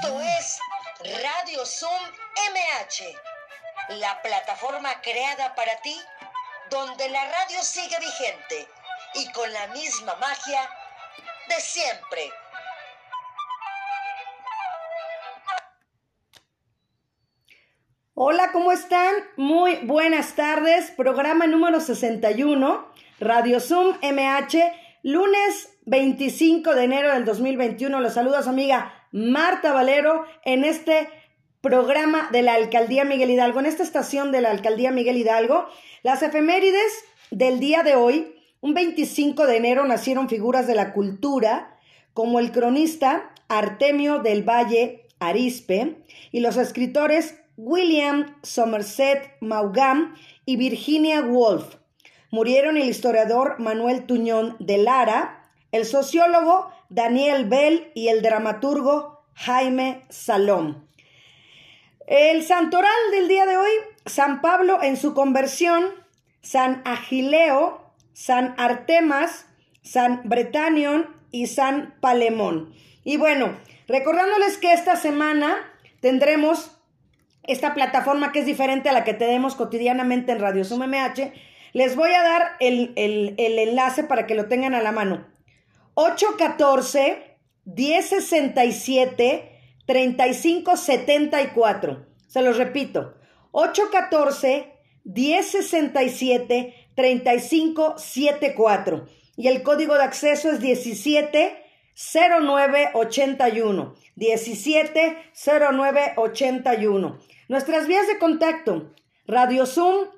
Esto es Radio Zoom MH, la plataforma creada para ti, donde la radio sigue vigente y con la misma magia de siempre. Hola, ¿cómo están? Muy buenas tardes. Programa número 61, Radio Zoom MH, lunes 25 de enero del 2021. Los saluda su amiga Marta Valero en este programa de la Alcaldía Miguel Hidalgo, en esta estación de la Alcaldía Miguel Hidalgo. Las efemérides del día de hoy, un 25 de enero, nacieron figuras de la cultura como el cronista Artemio del Valle Arispe y los escritores William Somerset Maugham y Virginia Woolf. Murieron el historiador Manuel Tuñón de Lara, el sociólogo Daniel Bell y el dramaturgo Jaime Salom. El santoral del día de hoy, San Pablo en su conversión, San Agileo, San Artemas, San Bretanion y San Palemón. Y bueno, recordándoles que esta semana tendremos esta plataforma que es diferente a la que tenemos cotidianamente en Radio Sum MH, les voy a dar el, el enlace para que lo tengan a la mano. 814 1067 3574. Se los repito. 814 1067 3574. Y el código de acceso es 170981. 170981. Nuestras vías de contacto, radiozummh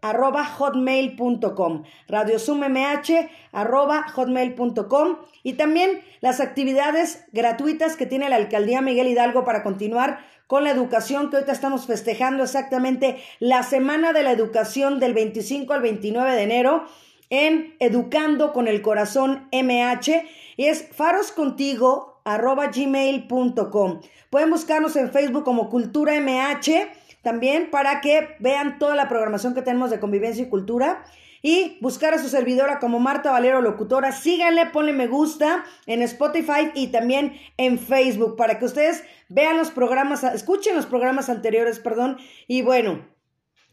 arroba hotmail.com, radiozummh arroba hotmail.com y también las actividades gratuitas que tiene la Alcaldía Miguel Hidalgo para continuar con la educación que ahorita estamos festejando exactamente la Semana de la Educación del 25 al 29 de enero en Educando con el Corazón MH y es faroscontigo arroba gmail.com. Pueden buscarnos en Facebook como Cultura MH también para que vean toda la programación que tenemos de convivencia y cultura. Y buscar a su servidora como Marta Valero Locutora. Síganle, ponle me gusta en Spotify y también en Facebook para que ustedes vean los programas, escuchen los programas anteriores, perdón. Y bueno,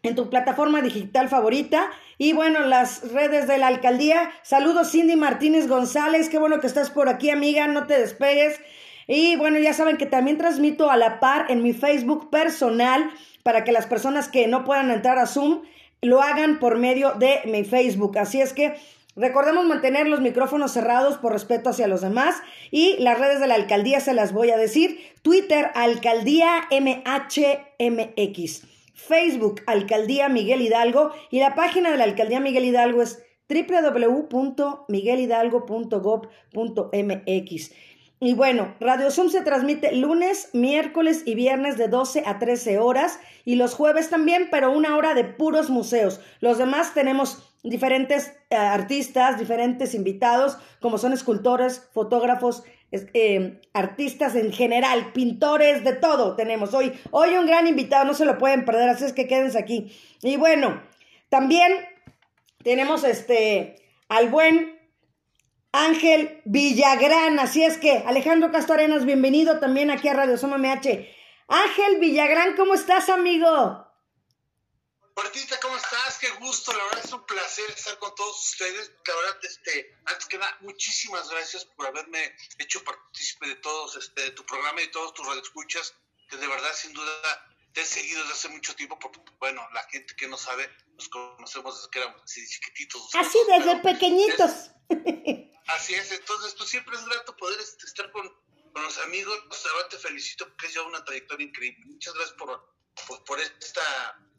en tu plataforma digital favorita. Y bueno, las redes de la alcaldía. Saludos Cindy Martínez González, qué bueno que estás por aquí amiga, no te despegues. Y bueno, ya saben que también transmito a la par en mi Facebook personal para que las personas que no puedan entrar a Zoom lo hagan por medio de mi Facebook. Así es que Recordemos mantener los micrófonos cerrados por respeto hacia los demás y las redes de la alcaldía se las voy a decir. Twitter, alcaldía MHMX. Facebook Alcaldía Miguel Hidalgo y la página de la Alcaldía Miguel Hidalgo es www.miguelhidalgo.gov.mx. Y bueno, Radio Zoom se transmite lunes, miércoles y viernes de 12 a 13 horas y los jueves también, pero una hora de puros museos. Los demás tenemos diferentes eh, artistas, diferentes invitados, como son escultores, fotógrafos, eh, artistas en general, pintores, de todo tenemos hoy. Hoy un gran invitado, no se lo pueden perder, así es que quédense aquí. Y bueno, también tenemos este al buen Ángel Villagrán, así es que Alejandro Castro Arenas, bienvenido también aquí a Radio Soma MH. Ángel Villagrán, ¿cómo estás, amigo? Martita, ¿cómo estás? Qué gusto, la verdad es un placer estar con todos ustedes. La verdad, este, antes que nada, muchísimas gracias por haberme hecho partícipe de todos, este, de tu programa y de todos tus radioescuchas, que de verdad, sin duda, te he seguido desde hace mucho tiempo, porque, bueno, la gente que no sabe, nos conocemos desde que éramos así chiquititos. Así, desde pequeñitos. así es, entonces, pues siempre es grato poder este, estar con, con los amigos. Ahora te felicito porque es ya una trayectoria increíble. Muchas gracias por, por, por esta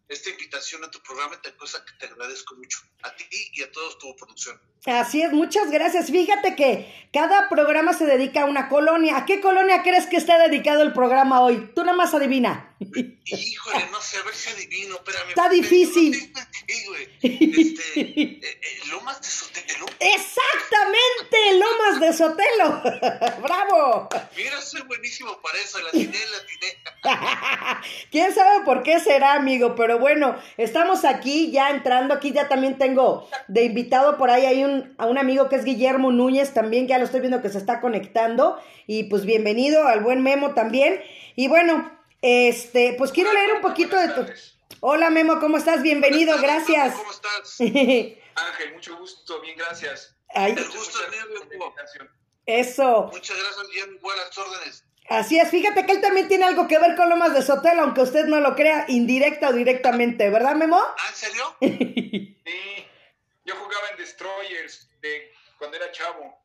esta invitación a tu programa, cosa que te agradezco mucho, a ti y a toda tu producción. Así es, muchas gracias. Fíjate que cada programa se dedica a una colonia. ¿A qué colonia crees que está dedicado el programa hoy? Tú nada más adivina. Híjole, no sé, a ver si adivino, espérame. Está difícil. Este, eh, eh, Lomas de Sotelo. Exactamente, Lomas de Sotelo. ¡Bravo! Mira, soy buenísimo para eso, la tiene, la tiene. ¿Quién sabe por qué será, amigo? Pero bueno, estamos aquí ya entrando. Aquí ya también tengo de invitado por ahí hay un, a un amigo que es Guillermo Núñez también, ya lo estoy viendo que se está conectando. Y pues bienvenido al buen Memo también. Y bueno, este, pues quiero leer un poquito de tu... Hola Memo, ¿cómo estás? Bienvenido, gracias. ¿Cómo estás? Ángel, mucho gusto, bien, gracias. Ay, gusto eso. Muchas gracias, bien, buenas órdenes. Así es, fíjate que él también tiene algo que ver con Lomas de Sotelo, aunque usted no lo crea, indirecta o directamente, ¿verdad, Memo? ¿Ah, en serio? Sí, yo jugaba en Destroyers de cuando era chavo.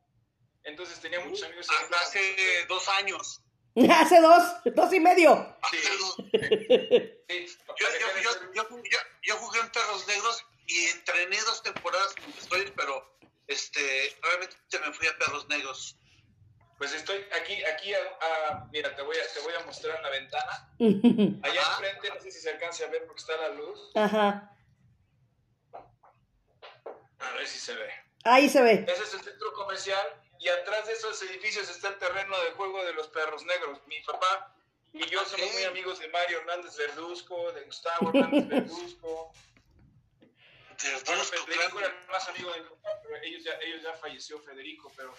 Entonces tenía muchos amigos. que Hasta hace Destroyers. dos años. Hace dos, dos y medio. Sí, Hace dos- sí, Yo, yo, yo, yo, yo, yo jugué en Perros Negros y entrené dos temporadas con Destroyer, pero este, realmente me fui a Perros Negros. Pues estoy aquí, aquí, a, a- mira, te voy, a, te voy a mostrar la ventana. Allá Ajá. enfrente, no sé si se alcance a ver porque está la luz. Ajá, A ver si se ve. ahí se ve. Ese es el centro comercial y atrás de esos edificios está el terreno de juego de los perros negros. Mi papá y yo somos muy amigos de Mario Hernández Verduzco, de Gustavo Hernández Verduzco. Federico era el más amigo de mi papá, pero ellos ya, ellos ya falleció Federico, pero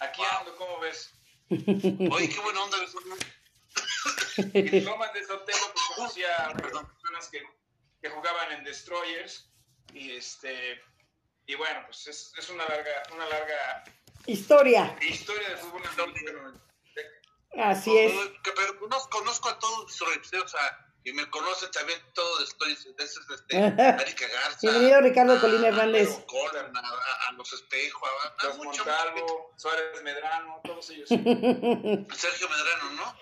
aquí Wow. ando, ¿cómo ves? Oye, qué buena onda. En Lomas de Sotelo pues conocía a personas que, que jugaban en Destroyers y este y bueno, pues es, es una larga, una larga Historia, historia de fútbol americano. así es. Que- Pero conozco, conozco a todos Destroyers, o sea, y me conocen también todos Destroyers. De esos, este, Erika Garza. Bienvenido, Ricardo a- Colín Hernández. A, Colin, a, a- a los espejos, a, a Los mucha- Montalvo, Suárez Medrano, todos ellos. Sergio Medrano, ¿no?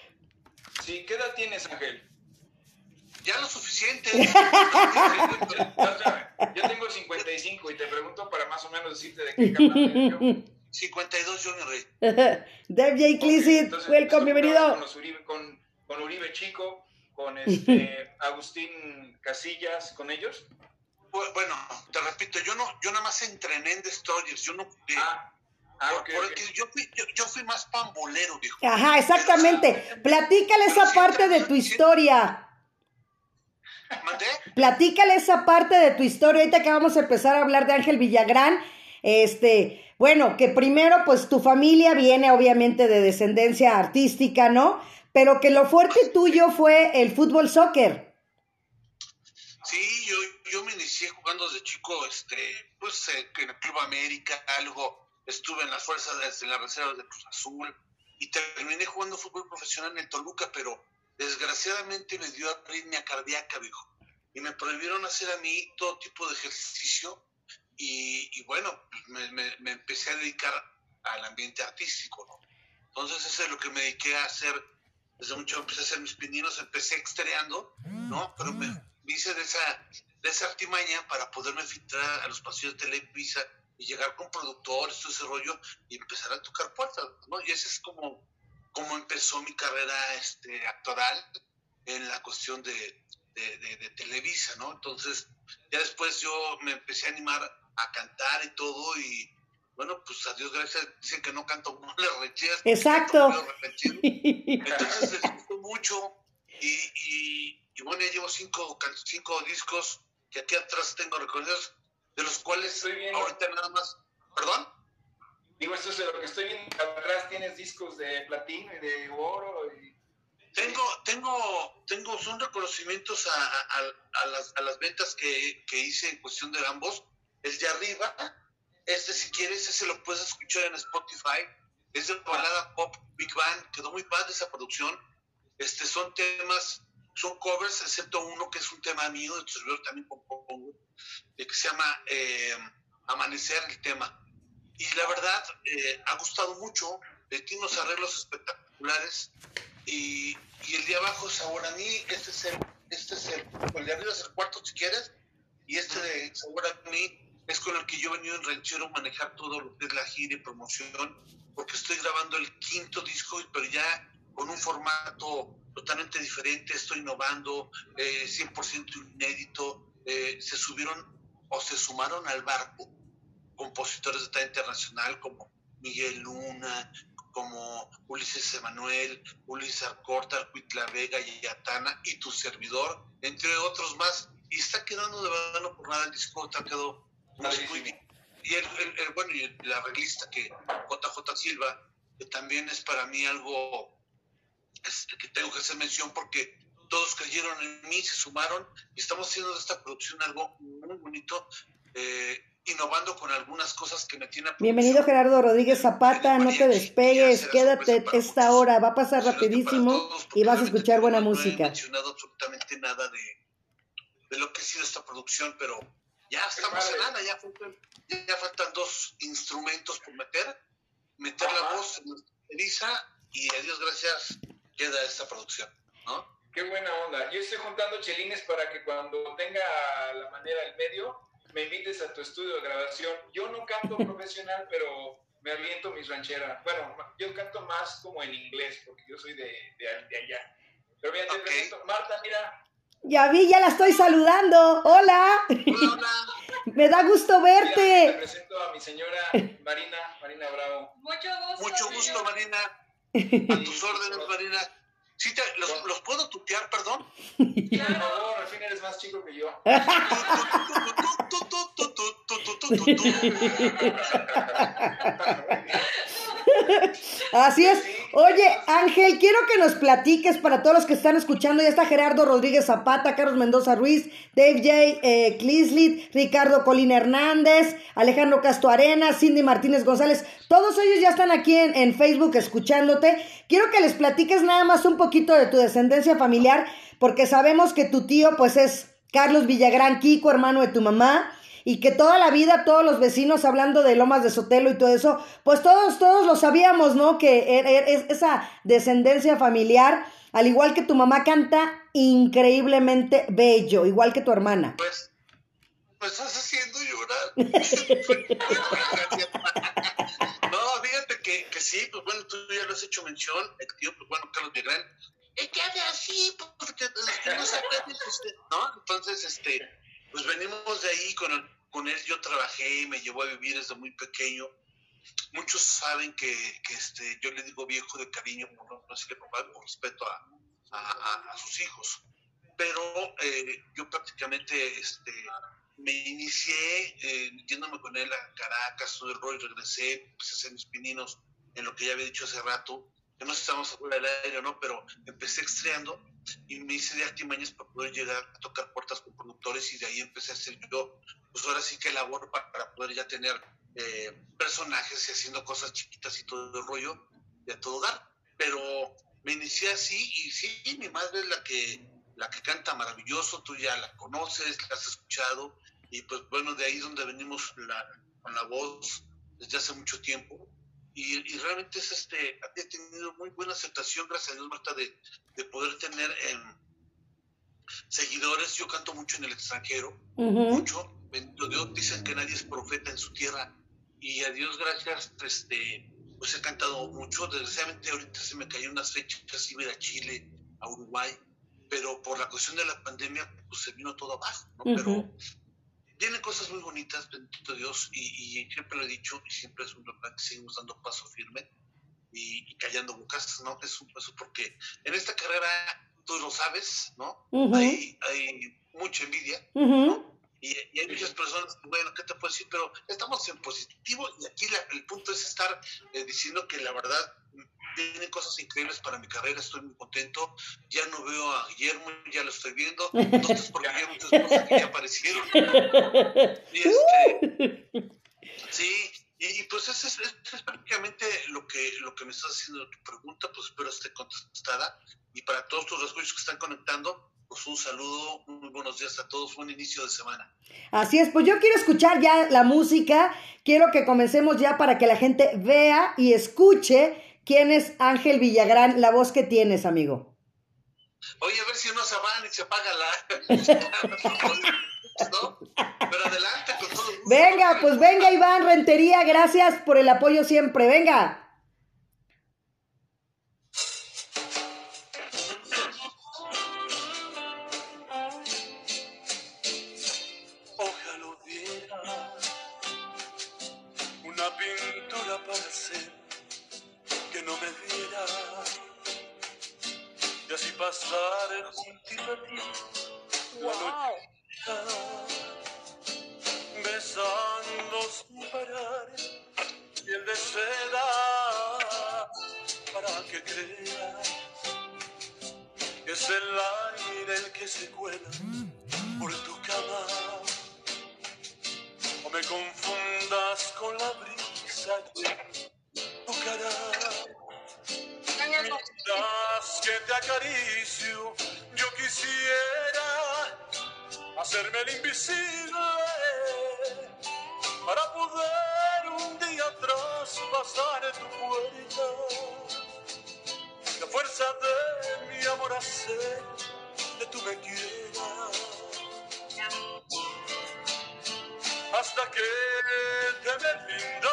Sí, ¿qué edad tienes, Ángel? Ya lo suficiente. Yo tengo 55 y te pregunto para más o menos decirte de qué canal eres yo. 52 Johnny Rey. Dev J. Entonces, welcome, Con, bienvenido. los Uribe, con, con Uribe Chico, con este, Agustín Casillas, con ellos. Bu- Bueno, te repito, yo no, yo nada más entrené en Destroyers, yo no. Ah, ah ok. ok. porque yo fui, yo, yo fui más pambolero, viejo. Ajá, exactamente. Platícale esa parte de tu historia. ¿Mandé? Platícale esa parte de tu historia. Ahorita que vamos a empezar a hablar de Ángel Villagrán. Este, bueno, que primero, pues tu familia viene obviamente de descendencia artística, ¿no? Pero que lo fuerte tuyo fue el fútbol soccer. Sí, yo, yo me inicié jugando desde chico, este, pues eh, en el Club América, algo, estuve en las fuerzas, de, en las reservas de Cruz Azul y terminé jugando fútbol profesional en el Toluca, pero desgraciadamente me dio arritmia cardíaca, viejo. Y me prohibieron hacer a mí todo tipo de ejercicio y, y bueno, me, me- me empecé a dedicar al ambiente artístico, ¿no? Entonces eso es lo que me dediqué a hacer. Desde mucho empecé a hacer mis pininos, empecé extreando, ¿no? Pero me, me hice de esa, de esa artimaña para poderme filtrar a los pasillos de Televisa y llegar con productores, todo ese rollo, y empezar a tocar puertas, ¿no? Y ese es como, como empezó mi carrera este, actoral en la cuestión de, de, de- de Televisa, ¿no? Entonces, ya después yo me empecé a animar a cantar y todo, y bueno, pues a Dios gracias, dicen que no canto como las rancheras. Exacto. Entonces les gustó mucho y, y, y bueno, ya llevo cinco, cinco discos que aquí atrás tengo reconocidos, de los cuales ahorita nada más, ¿perdón? Digo, esto es de lo que estoy viendo. Atrás tienes discos de platino y de oro. Y... Tengo, tengo, tengo, son reconocimientos a, a- a- a las, a las ventas que, que hice en cuestión de ambos. El de arriba, este si quieres, ese lo puedes escuchar en Spotify. Es de balada pop Big Band, quedó muy padre esa producción. Este, son temas, son covers, excepto uno que es un tema mío, de servidor también compongo, que se llama eh, Amanecer el tema. Y la verdad, eh, ha gustado mucho, eh, tiene unos arreglos espectaculares y, y el de abajo es Sabor a mí, este es el, este es el, el de arriba es el cuarto si quieres, y este de Sabor a mí es con el que yo he venido en ranchero manejar todo lo que es la gira y promoción, porque estoy grabando el quinto disco, pero ya con un formato totalmente diferente, estoy innovando, eh, 100% inédito, eh, se subieron o se sumaron al barco compositores de talla internacional como Miguel Luna, como Ulises Emanuel, Ulises Arcorta, La Vega y Atana, y tu servidor, entre otros más. Y está quedando de verdad por nada el disco, está quedó muy bien. Y el, bueno, y el, arreglista que JJ Silva, que también es para mí algo este, que tengo que hacer mención porque todos creyeron en mí, se sumaron y estamos haciendo de esta producción algo muy bonito. Eh, innovando con algunas cosas que me tienen... Bienvenido Gerardo Rodríguez Zapata, no te despegues, quédate esta hora, va a pasar rapidísimo y vas a escuchar buena música. No he mencionado absolutamente nada de, de lo que ha sido esta producción, pero ya estamos en nada, ya faltan, ya faltan dos instrumentos por meter, meter la voz en Elisa y a Dios gracias queda esta producción, ¿no? Qué buena onda. Yo estoy juntando chelines para que cuando tenga la manera el medio me invites a tu estudio de grabación. Yo no canto profesional, pero me aviento mis rancheras. Bueno, yo canto más como en inglés, porque yo soy de, de, allá. Pero mira, te presento. Marta, mira. Ya vi, ya la estoy saludando. Hola. Hola. me da gusto verte. te presento a mi señora Marina, Marina Bravo. Mucho gusto. Mucho gusto, Marina. A tus órdenes, Marina. Sí, te, los, los, puedo tutear, perdón? Claro. Por favor, al fin eres más chico que yo. Así es. Oye, Ángel, quiero que nos platiques para todos los que están escuchando. Ya está Gerardo Rodríguez Zapata, Carlos Mendoza Ruiz, Dave J. Eh, Ricardo Colina Hernández, Alejandro Castro Arena, Cindy Martínez González. Todos ellos ya están aquí en, en Facebook escuchándote. Quiero que les platiques nada más un poquito de tu descendencia familiar, porque sabemos que tu tío, pues, es Carlos Villagrán Kiko, hermano de tu mamá y que toda la vida todos los vecinos hablando de Lomas de Sotelo y todo eso, pues todos, todos lo sabíamos, ¿no? Que er, er, es esa descendencia familiar, al igual que tu mamá canta increíblemente bello, igual que tu hermana. Pues, me estás haciendo llorar. no, fíjate que, que, sí, pues bueno, tú ya lo has hecho mención, el tío, pues bueno, Carlos Villagrán, es que así, porque no ¿no? Entonces, este pues venimos de ahí, con, con él yo trabajé, me llevó a vivir desde muy pequeño. Muchos saben que, que este, yo le digo viejo de cariño, por, no por respeto a, a, a, sus hijos. Pero eh, yo prácticamente este, me inicié eh, yéndome con él a Caracas, todo el rollo, regresé, empecé a hacer mis pininos en lo que ya había dicho hace rato, que no estamos fuera del aire, ¿no? Pero empecé estreando y me hice de artimañas para poder llegar a tocar puertas con productores y de ahí empecé a hacer yo, pues ahora sí que labor para, poder ya tener eh, personajes y haciendo cosas chiquitas y todo el rollo y a todo dar. Pero me inicié así y sí, mi madre es la que, la que canta maravilloso, tú ya la conoces, la has escuchado y pues bueno, de ahí es donde venimos la, con la voz desde hace mucho tiempo y, realmente es este, he tenido muy buena aceptación, gracias a Dios, Marta, de, de poder tener em, seguidores. Yo canto mucho en el extranjero, mucho. Dios, dicen que nadie es profeta en su tierra. Y a Dios gracias, este, pues he cantado mucho. Desgraciadamente ahorita se me cayó unas fechas, iba a Chile, a Uruguay, pero por la cuestión de la pandemia, pues se vino todo abajo, ¿no? Pero tiene cosas muy bonitas, bendito Dios, y, siempre lo he dicho, y siempre es un refrán que seguimos dando paso firme y, callando bocas, ¿no? Es un paso porque en esta carrera, tú lo sabes, ¿no? hay, hay, mucha envidia, ¿no? Y, hay muchas personas, bueno, ¿qué te puedo decir? Pero estamos en positivo y aquí el punto es estar eh, diciendo que la verdad vienen cosas increíbles para mi carrera, estoy muy contento. Ya no veo a Guillermo, ya lo estoy viendo. Entonces, porque hay muchas cosas que ya aparecieron. Y este, sí, y, pues eso es, es, prácticamente lo que, lo que me estás haciendo tu pregunta, pues espero esté contestada. Y para todos tus escuchos que están conectando, pues un saludo, muy buenos días a todos, buen inicio de semana. Así es, pues yo quiero escuchar ya la música, quiero que comencemos ya para que la gente vea y escuche ¿Quién es Ángel Villagrán, la voz que tienes, amigo? Oye, a ver si no se van y se apaga la... Pero adelante con todo Venga, pues venga, Iván Rentería, gracias por el apoyo siempre, venga. Que creas es el aire el que se cuela por tu cama. O me confundas con la brisa de tu cara. Mientras que te acaricio. Yo quisiera hacerme el invisible para poder un día traspasar tu puerta. La fuerza de mi amor hacer que tú me quieras. Hasta que te me rindas,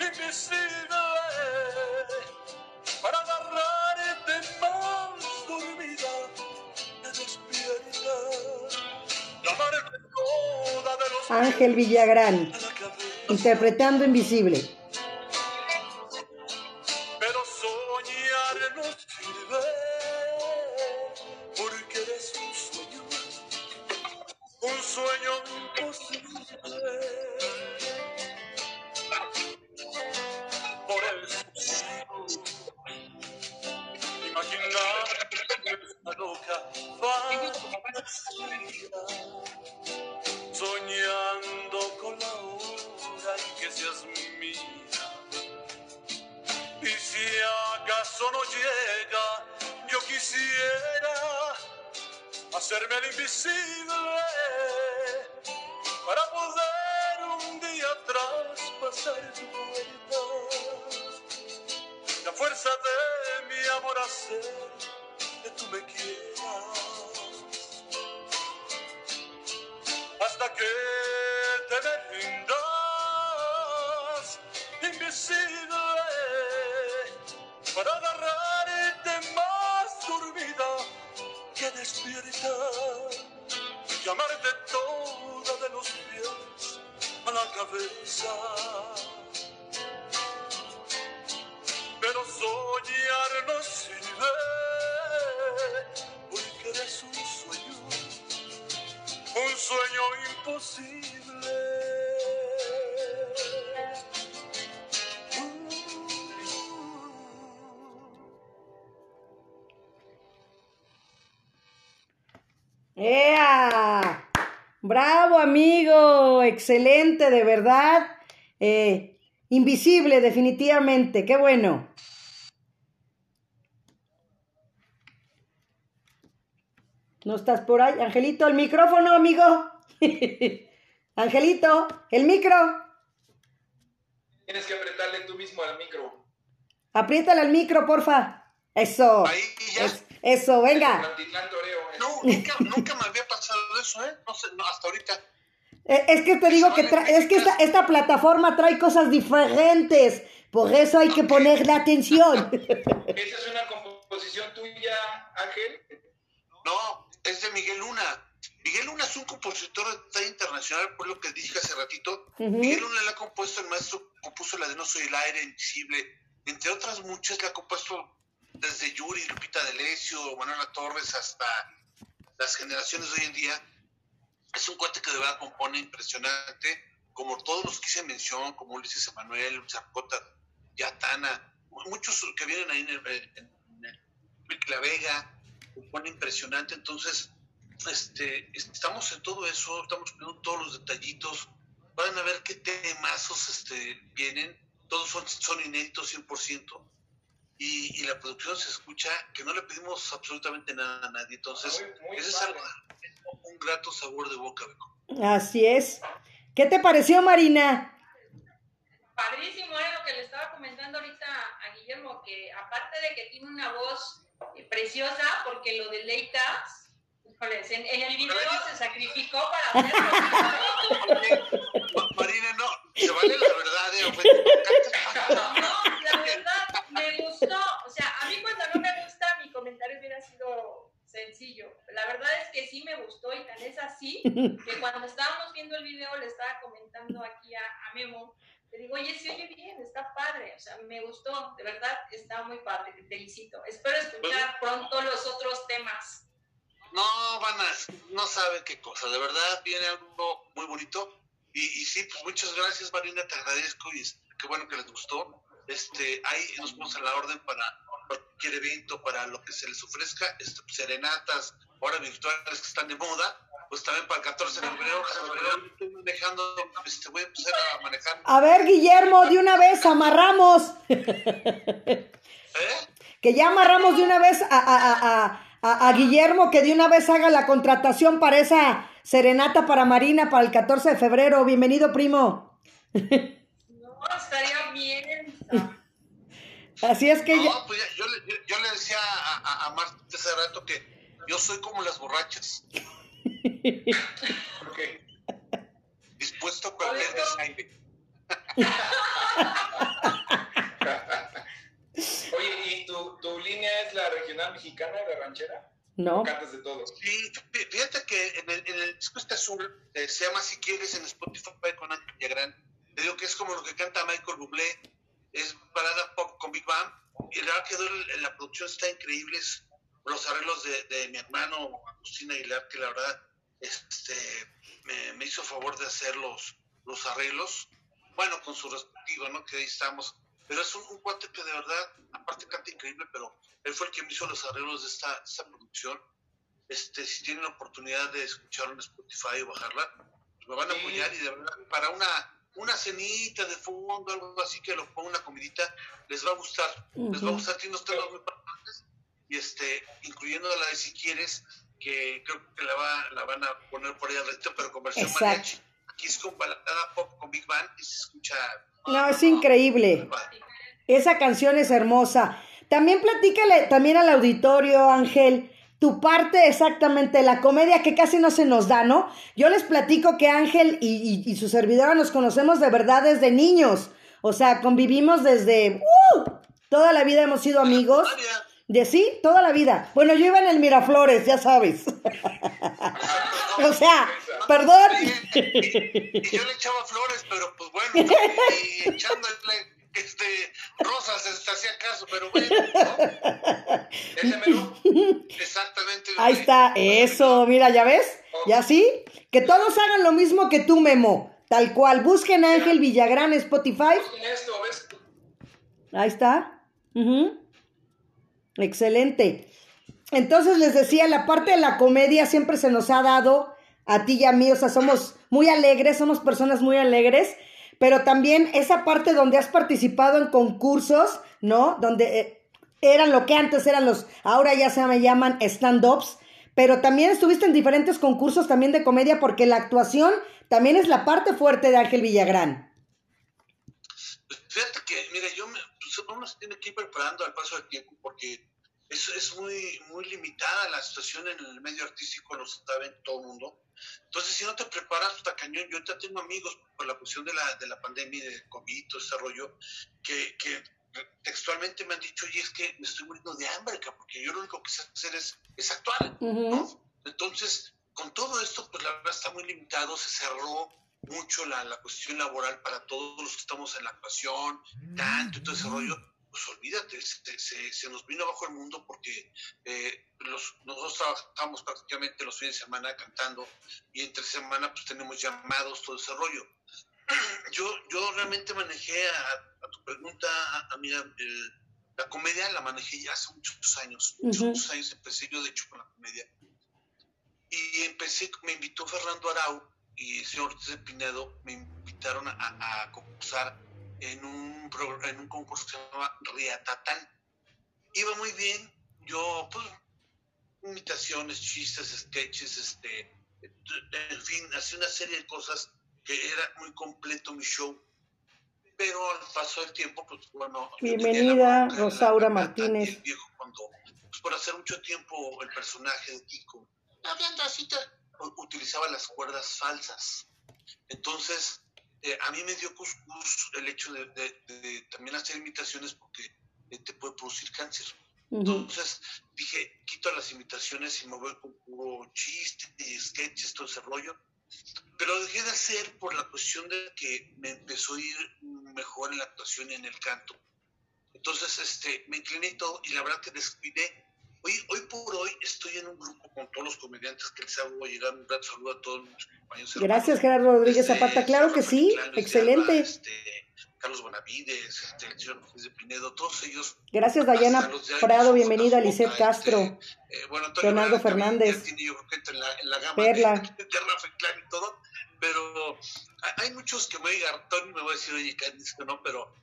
invisible, para agarrarte más dormida, te despierta. Llamarte toda de los Ángel Villagrán, la interpretando Invisible. Hasta que te me rindas, invisible imposible. ¡Ea! ¡Bravo, amigo! Excelente, de verdad. Eh, invisible, definitivamente. ¡Qué bueno! ¿No estás por ahí? Angelito, el micrófono, amigo. Angelito, el micro. Tienes que apretarle tú mismo al micro. Apriétale al micro, porfa. Eso. Ahí ya. Es- eso, venga. Eh. No, nunca, nunca me había pasado eso, ¿eh? No sé, no, hasta ahorita. Eh, Es que te digo que tra- es que esta, esta plataforma trae cosas diferentes. Por eso hay que ponerle atención. Esa es una composición tuya, Ángel. No, es de Miguel Luna. Miguel Luna es un compositor de talla internacional, por lo que dije hace ratito. Miguel Luna le ha compuesto, el maestro compuso la de No Soy el Aire, Invisible, entre otras muchas, le ha compuesto desde Yuri, Lupita D'Alessio, Manuela Torres, hasta las generaciones de hoy en día. Es un cuate que de verdad compone impresionante, como todos los que hice mención, como Ulises Emanuel, Zapota, Yatana, muchos que vienen ahí en el, en, La Vega, impresionante, entonces este, estamos en todo eso, estamos viendo todos los detallitos, van a ver qué temazos este, vienen, todos son, son inéditos 100%, y, y la producción se escucha que no le pedimos absolutamente nada a nadie, entonces Muy- muy ese es algo- un grato sabor de boca. Así es. ¿Qué te pareció, Marina? Padrísimo, era lo que le estaba comentando ahorita a Guillermo, que aparte de que tiene una voz preciosa, porque lo deleitas, híjoles, en, en el video se sacrificó para hacerlo. Ma- Marina, no, se vale la verdad, eh, No, la verdad, me gustó. O sea, a mí cuando no me gusta, mi comentario hubiera sido sencillo. La verdad es que sí me gustó y tan es así que cuando estábamos viendo el video le estaba comentando aquí a, a Memo, le digo, oye, se oye bien, está padre. O sea, me gustó, de verdad, está muy padre, te felicito. Espero escuchar pronto los otros temas. No, van a, no saben qué cosa, de verdad viene algo muy bonito. Y, y sí, pues muchas gracias, Marina, te agradezco y es- qué bueno que les gustó. Este, ahí nos ponemos a la orden para cualquier evento, para lo que se les ofrezca, este, serenatas, ahora virtuales que están de moda, pues también para el 14 de febrero, febrero estoy manejando, este, voy a empezar a manejar. A ver, Guillermo, de una vez amarramos. ¿Eh? Que ya amarramos de una vez a, a- a- a- a- a Guillermo, que de una vez haga la contratación para esa serenata para Marina para el 14 de febrero. Bienvenido, primo. No, estaría bien. Así es que ya- No, pues ya- yo, le- yo, yo le decía a, a, a Marta hace rato que yo soy como las borrachas, Ok. dispuesto a cualquier Por desaire. Oye, ¿y tu, tu línea es la regional mexicana, la ranchera? no. ¿O cantas de todo? Sí, fí- fíjate que en el, en el disco este azul eh, se llama Si quieres en Spotify con Ángel Villagrán. Te digo que es como lo que canta Michael Bublé, es balada pop con Big Bang. Y la verdad que la producción está increíble, es los arreglos de, de mi hermano Agustín Aguilar, que la verdad este, me, me hizo favor de hacer los, los arreglos. Bueno, con su respectivo, ¿no? Que ahí estamos. Pero es un, un cuate que de verdad, aparte canta increíble, pero él fue el que me hizo los arreglos de esta, esta producción este, si tienen la oportunidad de escucharlo en Spotify o bajarla, pues me van a Sí. apoyar y de verdad, para una, una cenita de fondo, algo así que lo ponga una comidita, les va a gustar. Les va a gustar, tiene unos temas muy padres, y este, incluyendo la de si quieres, que creo que la, va, la van a poner por ahí al resto, pero con versión Exacto. mariachi. Aquí es con balada pop con Big Band y se escucha. No, es increíble. Esa canción es hermosa. También platícale también al auditorio, Ángel, tu parte exactamente, la comedia que casi no se nos da, ¿no? Yo les platico que Ángel y, y- y su servidora nos conocemos de verdad desde niños. O sea, convivimos desde... ¡uh! Toda la vida hemos sido amigos. María, De sí, toda la vida. Bueno, yo iba en el Miraflores, ya sabes. o sea, perdón. Y, y yo le echaba flores, pero pues bueno, y echándole este, rosas, este, hacía caso, pero bueno, ¿no? ¿Ese menú? exactamente. Ahí güey. está, eso, mira, ¿ya ves? ¿Ya sí? Que todos hagan lo mismo que tú, Memo. Tal cual, busquen a Ángel Villagrán en Spotify. Esto, ¿ves? Ahí está. Ujú. Excelente. Entonces les decía, la parte de la comedia siempre se nos ha dado a ti y a mí, o sea, somos muy alegres, somos personas muy alegres, pero también esa parte donde has participado en concursos, ¿no? Donde eh, eran lo que antes eran los, ahora ya se me llaman stand-ups, pero también estuviste en diferentes concursos también de comedia porque la actuación también es la parte fuerte de Ángel Villagrán. Fíjate que, mira, yo me, pues uno se tiene que ir preparando al paso del tiempo porque es, es muy, muy limitada la situación en el medio artístico, lo saben todo el mundo. Entonces, si no te preparas, está cañón. Yo ahorita tengo amigos por la cuestión de la, de la pandemia y de COVID, todo ese rollo, que, que textualmente me han dicho, oye, es que me estoy muriendo de hambre, porque yo lo único que sé hacer es, es actuar, Ujú. ¿no? Entonces, con todo esto, pues la verdad está muy limitado, se cerró mucho la, la cuestión laboral para todos los que estamos en la actuación, tanto y todo ese rollo, pues olvídate, se, se- se nos vino abajo el mundo porque eh, los, nosotros trabajamos prácticamente los fines de semana cantando y entre semana pues tenemos llamados, todo ese rollo. Yo, yo realmente manejé a, a tu pregunta, amiga, el- la comedia la manejé ya hace muchos años, muchos años empecé yo de hecho con la comedia. Y empecé, me invitó Fernando Arau y el señor Ortiz de Pinedo, me invitaron a, a- a concursar en un, en un concurso que se llama Riatatán. Iba muy bien, yo, pues, imitaciones, chistes, sketches, este, en fin, hacía una serie de cosas que era muy completo mi show. Pero al paso del tiempo, pues bueno. Bienvenida, la Rosaura Martínez. el viejo cuando, pues por hacer mucho tiempo el personaje de Kiko, hablando así, utilizaba las cuerdas falsas. Entonces, eh, a mí me dio cuscús el hecho de, de- de también hacer imitaciones porque eh, te puede producir cáncer. Entonces dije, quito las imitaciones y me voy con puro chiste y sketches, todo ese rollo. Pero dejé de hacer por la cuestión de que me empezó a ir mejor en la actuación y en el canto. Entonces, este, me incliné y todo, y la verdad que descuidé. Hoy, hoy por hoy estoy en un grupo con todos los comediantes que les hago llegar un gran saludo a todos mis compañeros. Gracias, Gerardo Rodríguez Este, Zapata. Claro que sí, excelente. Alba, este, Carlos Bonavides, este, el señor Luis de Pinedo, todos ellos. Gracias, Dayana Prado, bienvenida, Lisette este, Castro. eh, bueno, Leonardo Fernández. tiene, yo creo que en la, en la gama Perla. De, de Rafa Inclán y todo, pero hay- muchos que me digan, Tony me va a decir, oye, Candice, que no, pero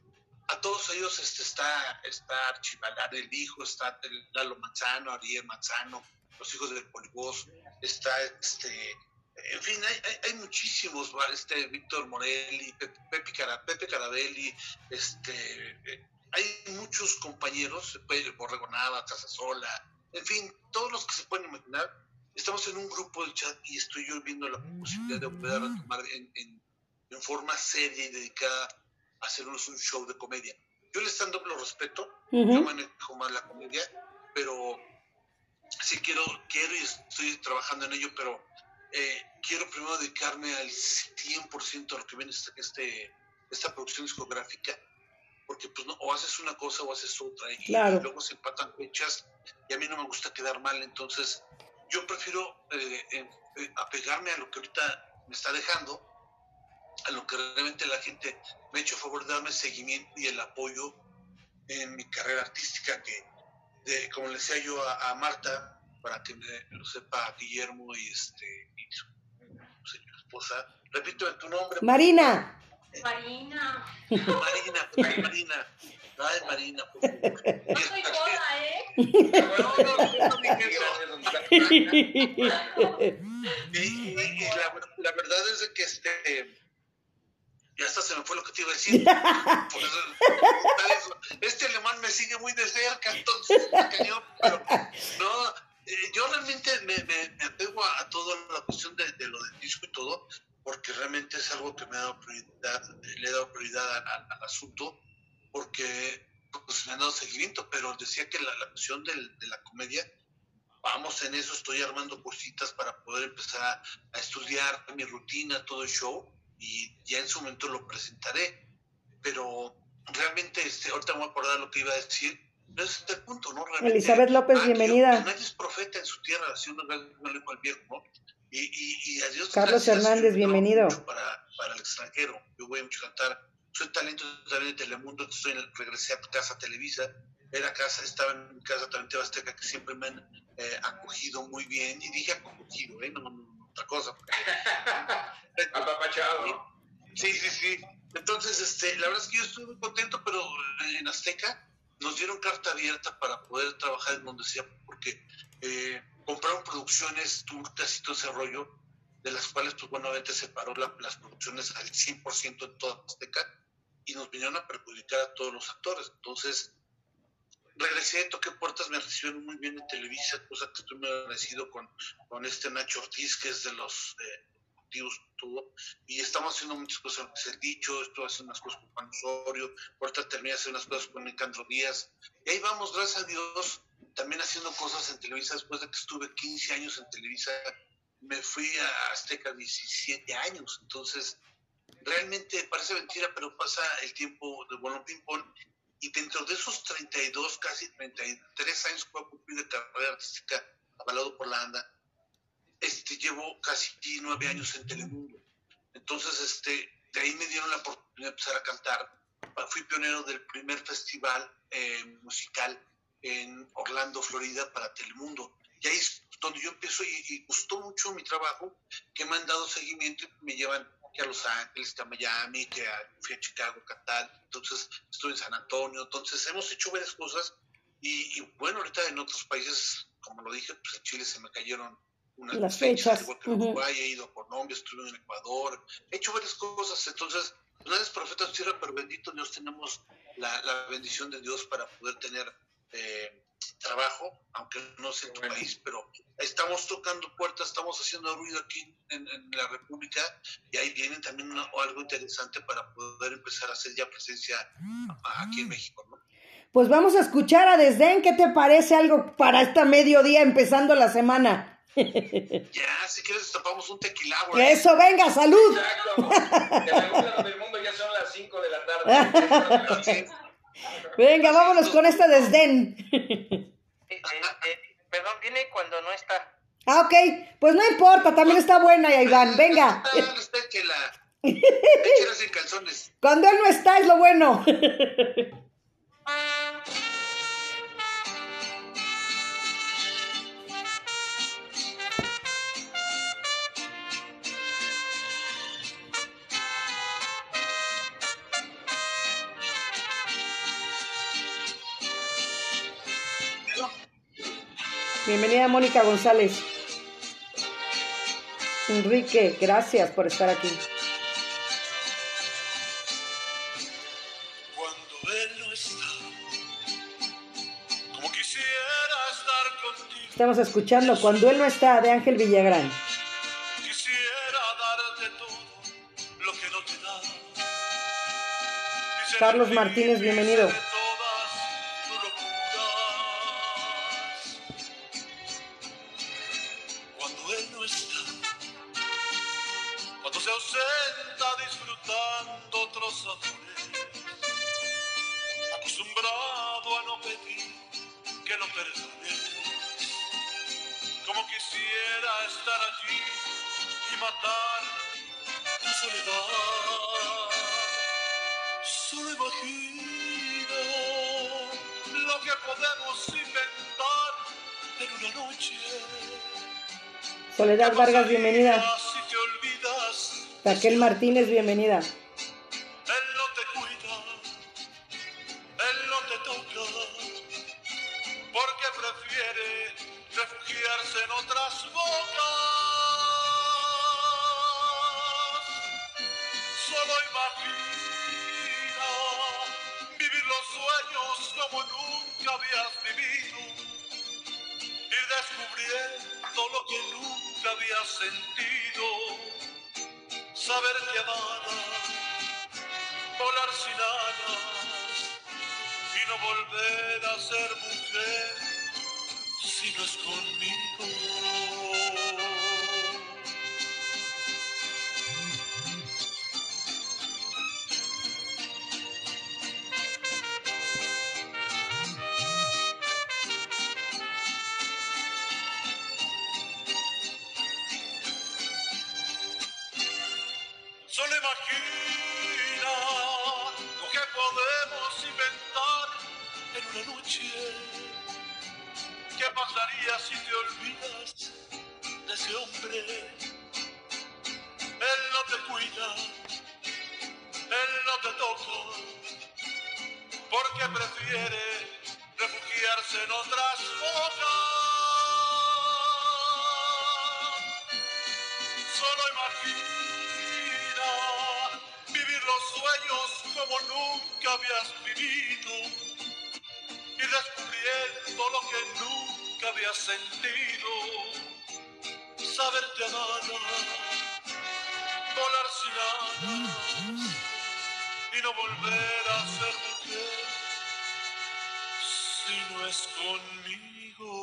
a todos ellos este, está, está Archibalar, el hijo, está el Lalo Manzano, Ariel Manzano, los hijos del Polibos, está este, en fin, hay, hay, hay muchísimos, este Víctor Morelli, Pepe, Pepe, Cara- Pepe Carabelli, este, eh, hay muchos compañeros, Pedro Borrego Nava, Casasola, en fin, todos los que se pueden imaginar. Estamos en un grupo de chat y estoy yo viendo la posibilidad de poder retomar en, en, en forma seria y dedicada hacernos un show de comedia. Yo el stand-up lo respeto, yo Ujú. manejo más la comedia, pero sí quiero, quiero y estoy trabajando en ello, pero eh, quiero primero dedicarme al 100% a lo que viene este, este, esta producción discográfica, porque pues no, o haces una cosa o haces otra, y, Claro. y luego se empatan fechas, y a mí no me gusta quedar mal, entonces yo prefiero eh, eh, eh, apegarme a lo que ahorita me está dejando, a lo que realmente la gente me ha hecho favor de darme seguimiento y el apoyo en mi carrera artística, que de, como le decía yo a, a Marta, para que me lo sepa Guillermo y este y su, esposa, repíteme tu nombre. Marina, Marina, Marina, pues, Marina. Ay, Marina, por favor. no soy toda, ¿eh? No, no, no, no Y, la, verdad es que este ya hasta se me fue lo que te iba a decir. Este alemán me sigue muy de cerca, entonces pero no, eh, yo realmente me, me, me apego a, toda la cuestión de, de lo del disco y todo, porque realmente es algo que me ha dado prioridad, le he dado prioridad al, al- asunto, porque pues, me han dado seguimiento, pero decía que la, la cuestión del- de la comedia vamos en eso, estoy armando cositas para poder empezar a, a estudiar mi rutina, todo el show, y ya en su momento lo presentaré. Pero realmente, este, ahorita me voy a acordar lo que iba a decir, no es el punto, ¿no? Realmente, Elizabeth López, ah, bienvenida. que nadie es profeta en su tierra, así uno dijo al viejo, ¿no? Y, y, y a Dios Carlos gracias, Hernández, bienvenido. mucho Para, para el extranjero, yo voy mucho a cantar, soy talento también de Telemundo, estoy en, regresé a casa Televisa, era casa, estaba en casa también TV Azteca, que siempre me han eh, acogido muy bien, y dije acogido, ¿eh? no, no, no, otra cosa. Apapachado. Sí, sí, sí. Entonces, este, la verdad es que yo estoy muy contento, pero en Azteca nos dieron carta abierta para poder trabajar en donde sea, porque eh, compraron producciones turcas y todo ese rollo, de las cuales, pues bueno, obviamente se paró la- las producciones al 100% en toda Azteca y nos vinieron a perjudicar a todos los actores. Entonces, regresé, toqué puertas, me recibieron muy bien en Televisa, cosa que estoy muy agradecido con, con este Nacho Ortiz, que es de los eh, ejecutivos, todo, y estamos haciendo muchas cosas, se dicho, estoy haciendo unas cosas con Juan Osorio, ahorita terminé hacer unas cosas con Nicandro Díaz, y ahí vamos, gracias a Dios, también haciendo cosas en Televisa, después de que estuve 15 años en Televisa, me fui a Azteca 17 años, entonces realmente parece mentira, pero pasa el tiempo de bolón ping-pong, y dentro de esos 32, casi 33 años que voy de carrera artística, avalado por la ANDA, este, llevo casi nueve años en Telemundo. Entonces, este, de ahí me dieron la oportunidad de empezar a cantar. Fui pionero del primer festival eh, musical en Orlando, Florida, para Telemundo. Y ahí es donde yo empiezo y, y gustó mucho mi trabajo, que me han dado seguimiento y me llevan que a Los Ángeles, que a Miami, que a, fui a Chicago a cantar. Entonces, estuve en San Antonio. Entonces, hemos hecho varias cosas. Y, y bueno, ahorita en otros países, como lo dije, pues en Chile se me cayeron unas Las fechas, igual que en. Uruguay, he ido a Colombia, estuve en Ecuador, he hecho varias cosas, entonces, pues, nadie es profeta tierra, pero bendito Dios, tenemos la, la bendición de Dios para poder tener eh, trabajo, aunque no sea en tu país, pero estamos tocando puertas, estamos haciendo ruido aquí en, en la República y ahí viene también una- algo interesante para poder empezar a hacer ya presencia aquí en México, ¿no? Pues vamos a escuchar a Desdén. ¿Qué te parece algo para esta mediodía empezando la semana? Ya, si quieres, destapamos un tequila, Eso, venga, salud. Exacto. Lado del mundo ya son las 5 de la tarde. Venga, vámonos con esta desdén. Eh, perdón, viene cuando no está. Ah, ok. Pues no importa, también está buena, Iván. Venga. Está, échela. Échela sin calzones. Cuando él no está es lo bueno. Bienvenida Mónica González. Enrique, gracias por estar aquí. Cuando él no está, como quisiera estar contigo, Estamos escuchando Cuando él no está de Ángel Villagrán. quisiera darte todo lo que no te da. Y ser Carlos Martínez, bienvenido. Soledad Vargas, bienvenida. Raquel Martínez, bienvenida. Sentido saberte amada, volar sin alas y no volver a ser mujer si no es conmigo. Sentido. Saberte amada, volar sin alas y no volver a ser mujer si no es conmigo.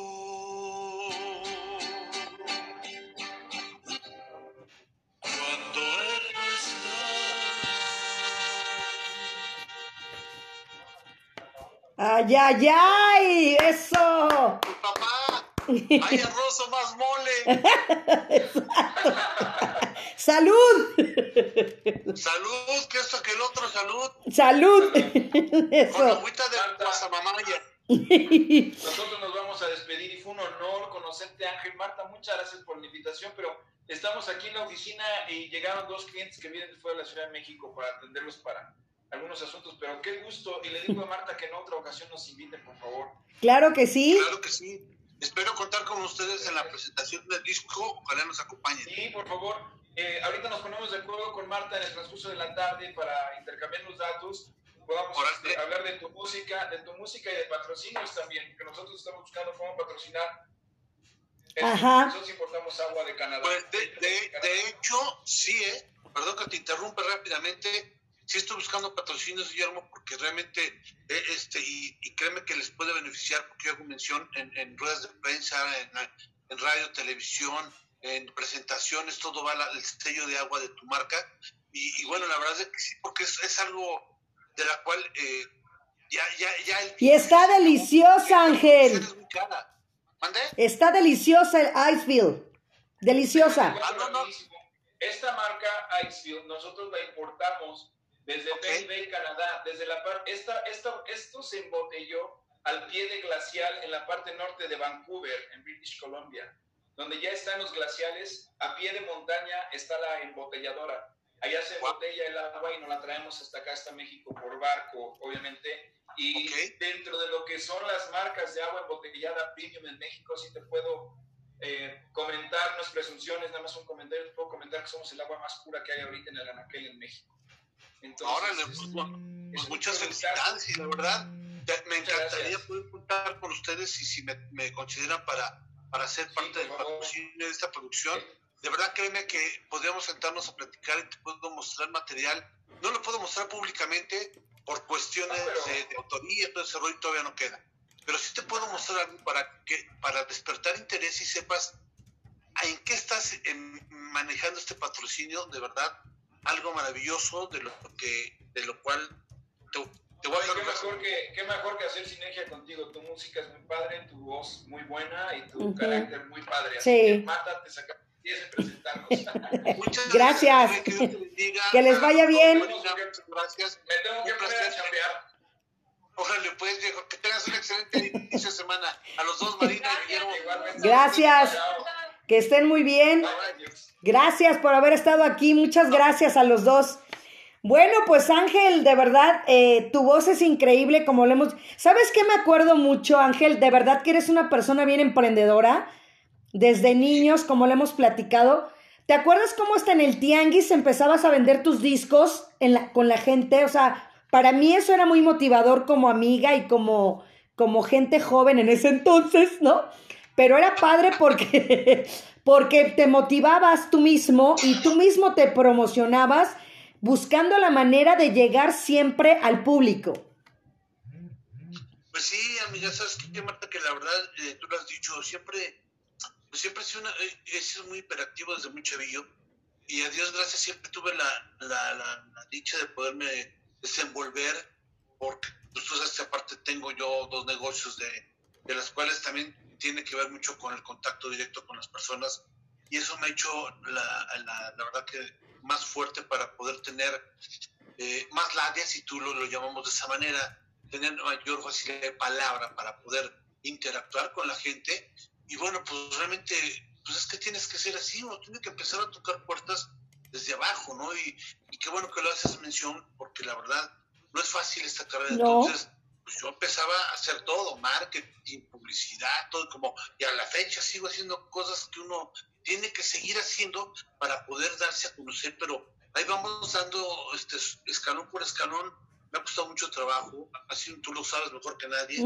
Cuando él no está. ¡Ay, ay, ay! ¡Eso! Hay arroz o más mole. ¡Salud! Salud, que esto que el otro, salud. ¡Salud! Con Eso. agüita de pasamamaya. Nosotros nos vamos a despedir y fue un honor conocerte, Ángel. Marta, muchas gracias por la invitación, pero estamos aquí en la oficina y llegaron dos clientes que vienen de fuera de la Ciudad de México para atenderlos para algunos asuntos, pero qué gusto. Y le digo a Marta que en otra ocasión nos inviten, por favor. Claro que sí. Claro que sí. Espero contar con ustedes en la presentación del disco. Ojalá nos acompañen. Sí, por favor. Eh, ahorita nos ponemos de acuerdo con Marta en el transcurso de la tarde para intercambiar los datos. Podamos este, hablar de tu música, de tu música y de patrocinios también, que nosotros estamos buscando cómo patrocinar. Ajá. Nosotros importamos agua de Canadá. Pues de, de, de hecho, sí, ¿eh? Perdón que te interrumpa rápidamente. Sí estoy buscando patrocinios, Guillermo, porque realmente, eh, este, y, y créeme que les puede beneficiar, porque yo hago mención en, en ruedas de prensa, en, en radio, televisión, en presentaciones, todo va la- el sello de agua de tu marca. Y, y bueno, la verdad es que sí, porque es, es algo de la cual eh, ya, ya, ya el- Y está deliciosa, Ángel. Es muy cara. ¿Mande? Está deliciosa el Icefield. Deliciosa. Ah, no, no. Esta marca Icefield, nosotros la importamos desde Ok. Bay Bay, Canadá, desde la parte, esta, esta, esto se embotelló al pie de glacial en la parte norte de Vancouver, en British Columbia, donde ya están los glaciales, a pie de montaña está la embotelladora. Allá se embotella el agua y nos la traemos hasta acá, hasta México, por barco, obviamente. Y Ok. dentro de lo que son las marcas de agua embotellada premium en México, sí te puedo eh, comentar, no es presunciones, nada más un comentario, te puedo comentar que somos el agua más pura que hay ahorita en el Anaquel en México. Entonces, Órale, pues, pues es muchas felicidades y la verdad me encantaría gracias. poder contar con ustedes y si me, me consideran para, para ser Sí, parte del patrocinio de esta producción. De verdad créeme que podríamos sentarnos a platicar y te puedo mostrar material. No lo puedo mostrar públicamente por cuestiones No, pero- de, de autoría, todo ese rollo todavía no queda. Pero sí te puedo mostrar algo para que para despertar interés y sepas en qué estás em, manejando este patrocinio, de verdad, algo maravilloso de lo que de lo cual te, te voy a dejar qué, mejor que, qué mejor que hacer sinergia contigo. Tu música es muy padre, tu voz muy buena y tu Ujú. carácter muy padre. Así Sí. que mátate, saca tienes que presentarnos. Muchas Gracias. güey, que Dios te bendiga. Que les vaya bien. Gracias. Me tengo que Un poner a placer. chambear. Órale, pues, viejo, que tengas un excelente inicio de semana. A los dos, Marina y Guillermo. Gracias. Chao. Que estén muy bien. Gracias por haber estado aquí. Muchas gracias a los dos. Bueno, pues Ángel, de verdad, eh, tu voz es increíble, como lo hemos... ¿Sabes qué me acuerdo mucho, Ángel? De verdad que eres una persona bien emprendedora. Desde niños, como lo hemos platicado. ¿Te acuerdas cómo hasta en el tianguis empezabas a vender tus discos con la gente? O sea, para mí eso era muy motivador como amiga y como, como gente joven en ese entonces, ¿no? Pero era padre porque, porque te motivabas tú mismo y tú mismo te promocionabas buscando la manera de llegar siempre al público. Pues sí, amiga, sabes qué, Marta, que la verdad, eh, tú lo has dicho, siempre, pues siempre he sido, una- eh, he sido muy hiperactivo desde muy chavillo y a Dios gracias siempre tuve la, la, la- dicha de poderme desenvolver porque pues, tú que aparte tengo yo dos negocios de, de las cuales también tiene que ver mucho con el contacto directo con las personas y eso me ha hecho la, la, la verdad que más fuerte para poder tener eh, más labia, si tú lo, lo llamamos de esa manera, tener mayor facilidad de palabra para poder interactuar con la gente. Y bueno, pues realmente, pues es que tienes que ser así, uno tiene que empezar a tocar puertas desde abajo, ¿no? Y, y qué bueno que lo haces mención, porque la verdad no es fácil esta carrera. No. Entonces, pues yo empezaba a hacer todo, marketing, publicidad, todo como, y a la fecha sigo haciendo cosas que uno tiene que seguir haciendo para poder darse a conocer, pero ahí vamos dando este escalón por escalón. Me ha costado mucho trabajo, así tú lo sabes mejor que nadie.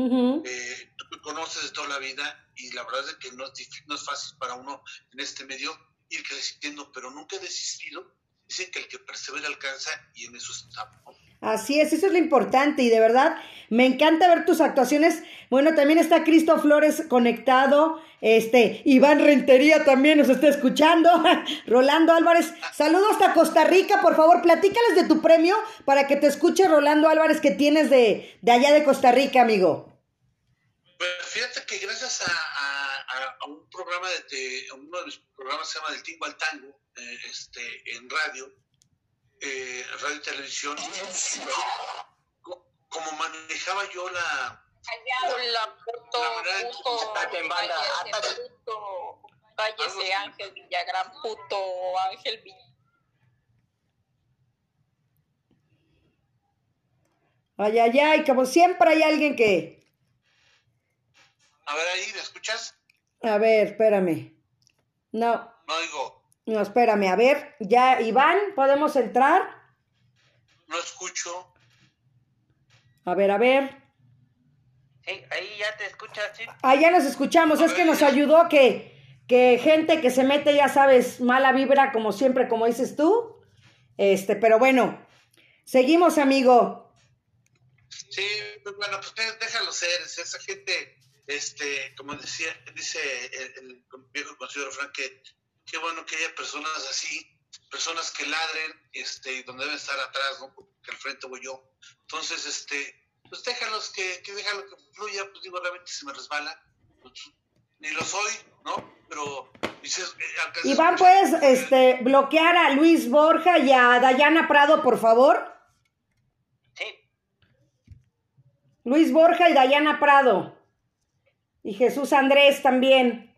Eh, tú me conoces de toda la vida y la verdad es que no es, difí- no es fácil para uno en este medio ir creciendo, pero nunca he desistido. Dicen que el que persevera alcanza y en eso estamos. Así es, eso es lo importante y de verdad me encanta ver tus actuaciones. Bueno, también está Cristo Flores conectado, este Iván Rentería también nos está escuchando, Rolando Álvarez, saludos hasta Costa Rica, por favor, platícales de tu premio para que te escuche Rolando Álvarez que tienes de, de allá de Costa Rica, amigo. Pues fíjate que gracias a, un programa de, a uno de mis programas se llama Del Tingo al Tango, eh, este, en radio, eh, radio y televisión, co- como manejaba yo la, Hola, puto, La puto, en banda, cállese, así. Ángel Villagrán, puto, Ángel Villagrán. Ay, ay, ay, como siempre hay alguien que... a ver ahí, ¿me escuchas? A ver, espérame. No, No digo, no, espérame, a ver, ya, Iván, ¿podemos entrar? no escucho. A ver, a ver. Sí, ahí ya te escuchas, sí. Ah, ya nos escuchamos, es que nos ayudó que, que gente que se mete, ya sabes, mala vibra, como siempre, como dices tú. Este, pero bueno, seguimos, amigo. Sí, pues bueno, pues dé- déjalo ser, es- esa gente, este, como decía, dice el, el viejo refrán que qué bueno que haya personas así, personas que ladren, este, y donde deben estar atrás, ¿no? Porque al frente voy yo. Entonces, este, pues déjalos que, que déjalo que fluya, pues digo, realmente se me resbala. Pues, ni lo soy, ¿no? Pero dices, eh, Iván, ¿puedes este, bloquear a Luis Borja y a Dayana Prado, por favor? Sí, Luis Borja y Dayana Prado. Y Jesús Andrés también.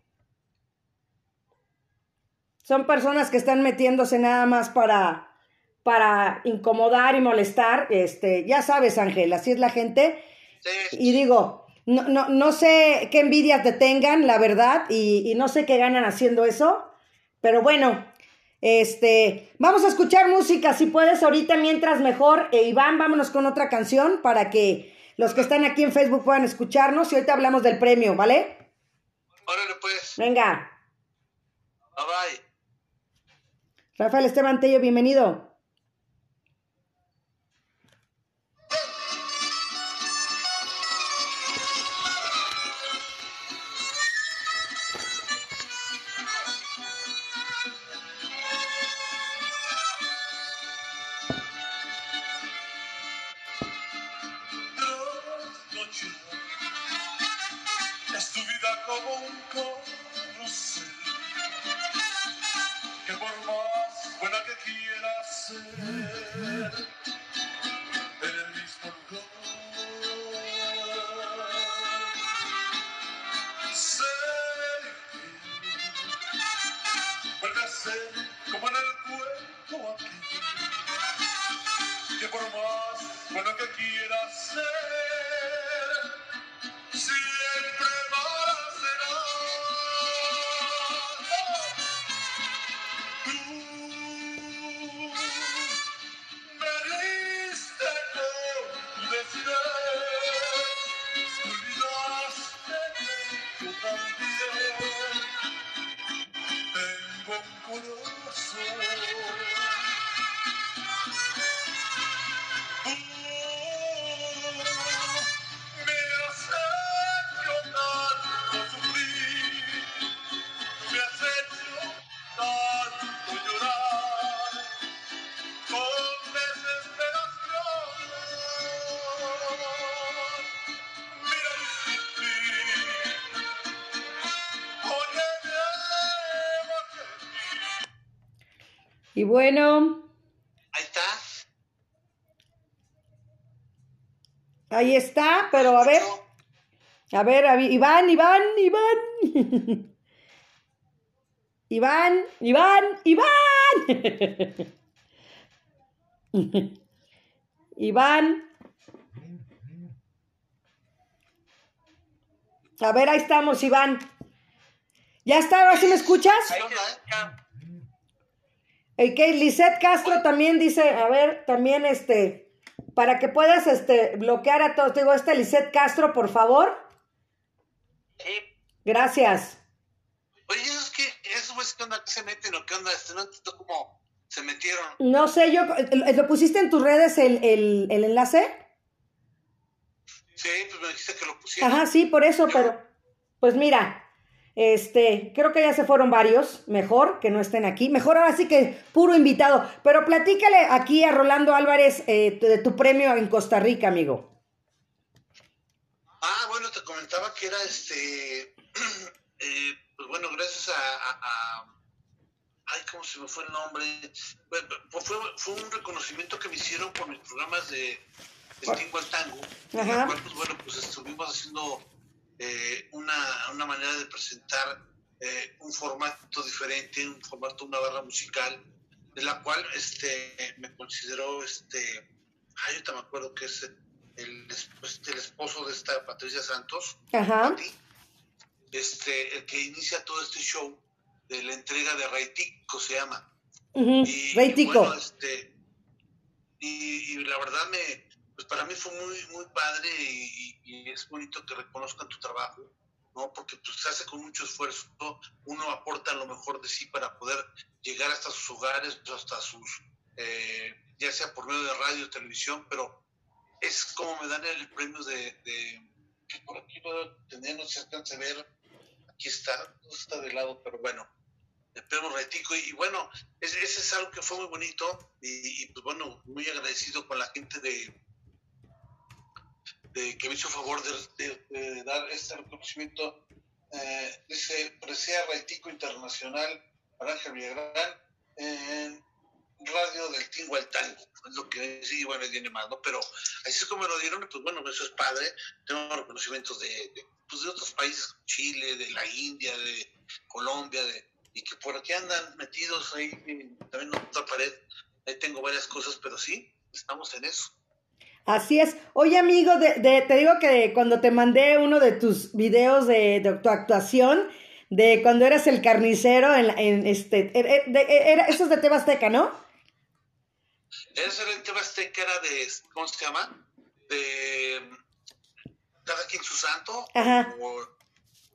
Son personas que están metiéndose nada más para, para incomodar y molestar. Este, ya sabes, Ángel, así es la gente. Sí, Y digo, no, no, no sé qué envidia te tengan, la verdad, y, y no sé qué ganan haciendo eso. Pero bueno, este, vamos a escuchar música, si puedes, ahorita mientras mejor. E Iván, vámonos con otra canción para que los que están aquí en Facebook puedan escucharnos y ahorita hablamos del premio, ¿vale? órale pues, Venga, bye bye. Rafael Esteban Tello, bienvenido. Que quieras Y bueno, Ahí está. ahí está, pero a ver, a ver, a Iván, Iván, Iván. Iván, Iván, Iván. Iván. A ver, ahí estamos, Iván. ¿Ya está? ¿Ahora sí me escuchas? ahí onda, se eh? escucha. Ok, Lisette Castro también dice, a ver, también este, para que puedas este, bloquear a todos. Te Digo, este Lisette Castro, por favor. Sí, Gracias. Oye, esos que, esos güeyes que onda, que se meten o qué onda, este, no entiendo cómo se metieron. No sé, yo, ¿lo pusiste en tus redes el, el, el enlace? Sí, pues me dijiste que lo pusieron. Ajá, sí, por eso, pero, pues mira, este, creo que ya se fueron varios, mejor que no estén aquí, mejor ahora sí que puro invitado, pero platícale aquí a Rolando Álvarez eh, de tu premio en Costa Rica, amigo. Ah, bueno, te comentaba que era este. eh, pues bueno, gracias a, a- a- Ay, ¿cómo se me fue el nombre? Bueno, pues fue, fue un reconocimiento que me hicieron por mis programas de Stingo al Tango. en Ajá. el cual, pues bueno, pues estuvimos haciendo eh, una, una manera de presentar eh, un formato diferente, un formato, una barra musical, de la cual este me consideró este. Ay, ahorita me acuerdo que es el, esp- el esposo de esta Patricia Santos, Ajá. Pati, este, el que inicia todo este show de la entrega de Raitico se llama. Y, y bueno, este, y, y la verdad me, pues para mí fue muy, muy padre y, es bonito que reconozcan tu trabajo, ¿no? Porque pues, se hace con mucho esfuerzo, uno aporta lo mejor de sí para poder llegar hasta sus hogares, hasta sus, eh, ya sea por medio de radio, televisión, pero es como me dan el premio de, de que por aquí puedo tener, no se alcanza a ver, aquí está, no está de lado, pero bueno, el premio Retico, y, y bueno, ese, es algo que fue muy bonito, y, pues bueno, muy agradecido con la gente de, de que me hizo favor de, de- de dar este reconocimiento. Eh, dice, presea Raitico Internacional para Ángel Villagrán en Radio del Tingo al Tango. Es lo que sí, bueno, tiene más, ¿no? Pero así es como me lo dieron, pues bueno, eso es padre. Tengo reconocimientos de, pues, de otros países, Chile, de la India, de Colombia, de, y que por aquí andan metidos ahí, también en otra pared. Ahí tengo varias cosas, pero sí, estamos en eso. Así es. Oye, amigo, de, de- te digo que cuando te mandé uno de tus videos de, de tu actuación, de cuando eras el carnicero en, en este, era, de- era- eso es de Tebasteca, ¿no? Ese era el tema azteca, era de, ¿cómo se llama? De cada quien su santo, Ajá. o,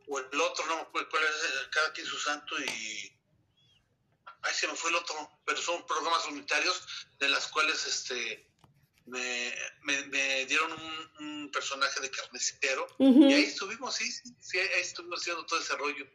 o el otro, no me acuerdo cuál es, cada quien su santo y... Ay, se me fue el otro, pero son programas unitarios de las cuales este me, me, me dieron un, un personaje de carnicero y ahí estuvimos, sí, sí, ahí estuvimos haciendo todo ese rollo.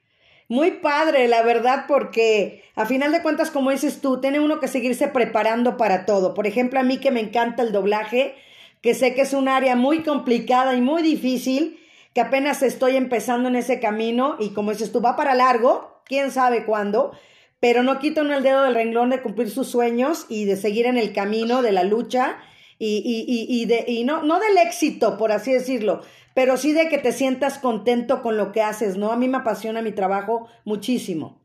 Muy padre, la verdad, porque a final de cuentas, como dices tú, tiene uno que seguirse preparando para todo. Por ejemplo, a mí que me encanta el doblaje, que sé que es un área muy complicada y muy difícil, que apenas estoy empezando en ese camino y como dices tú, va para largo, quién sabe cuándo, pero no quito uno el dedo del renglón de cumplir sus sueños y de seguir en el camino de la lucha y, y, y, y de, y no, no del éxito, por así decirlo, pero sí de que te sientas contento con lo que haces, ¿no? A mí me apasiona mi trabajo muchísimo.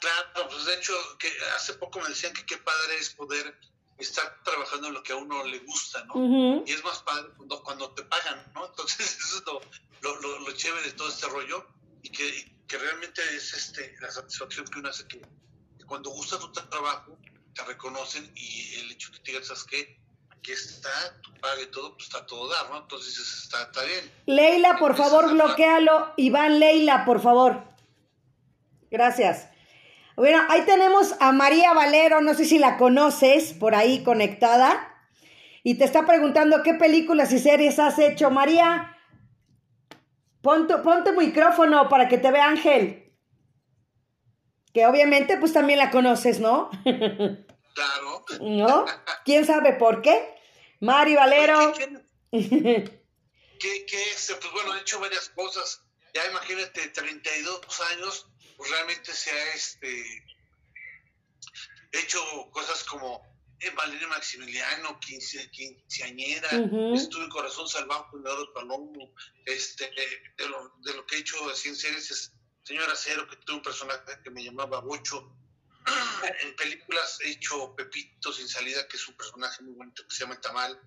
Claro, pues de hecho, que hace poco me decían que qué padre es poder estar trabajando en lo que a uno le gusta, ¿no? Y es más padre cuando, cuando te pagan, ¿no? Entonces, eso es lo, lo, lo, lo chévere de todo este rollo y que, y que realmente es este la satisfacción que uno hace que, que cuando gusta tu trabajo, te reconocen y el hecho que te digan, ¿sabes qué? Aquí está, tu paga y todo, pues está todo dar, ¿no? Entonces, dices, está, está bien. Leila, por favor, bloquealo. Iván, Leila, por favor. Gracias. Bueno, ahí tenemos a María Valero, no sé si la conoces, por ahí conectada. Y te está preguntando qué películas y series has hecho. María, pon tu, pon tu micrófono para que te vea Ángel. Que obviamente pues también la conoces, ¿no? Claro. ¿No? ¿Quién sabe por qué? Mari Valero. ¿Qué, qué, este, pues bueno, he hecho varias cosas. Ya imagínate, 32 años, pues realmente se ha este, hecho cosas como eh, Valeria Maximiliano, quince, quinceañera, Ujú. estuve en Corazón Salvaje Leonardo Palomo, este, eh, de, lo, de lo que he hecho así en series es Señora Cero, que tuve un personaje que me llamaba Bocho. En películas he hecho Pepito sin salida, que es un personaje muy bonito que se llama Tamal.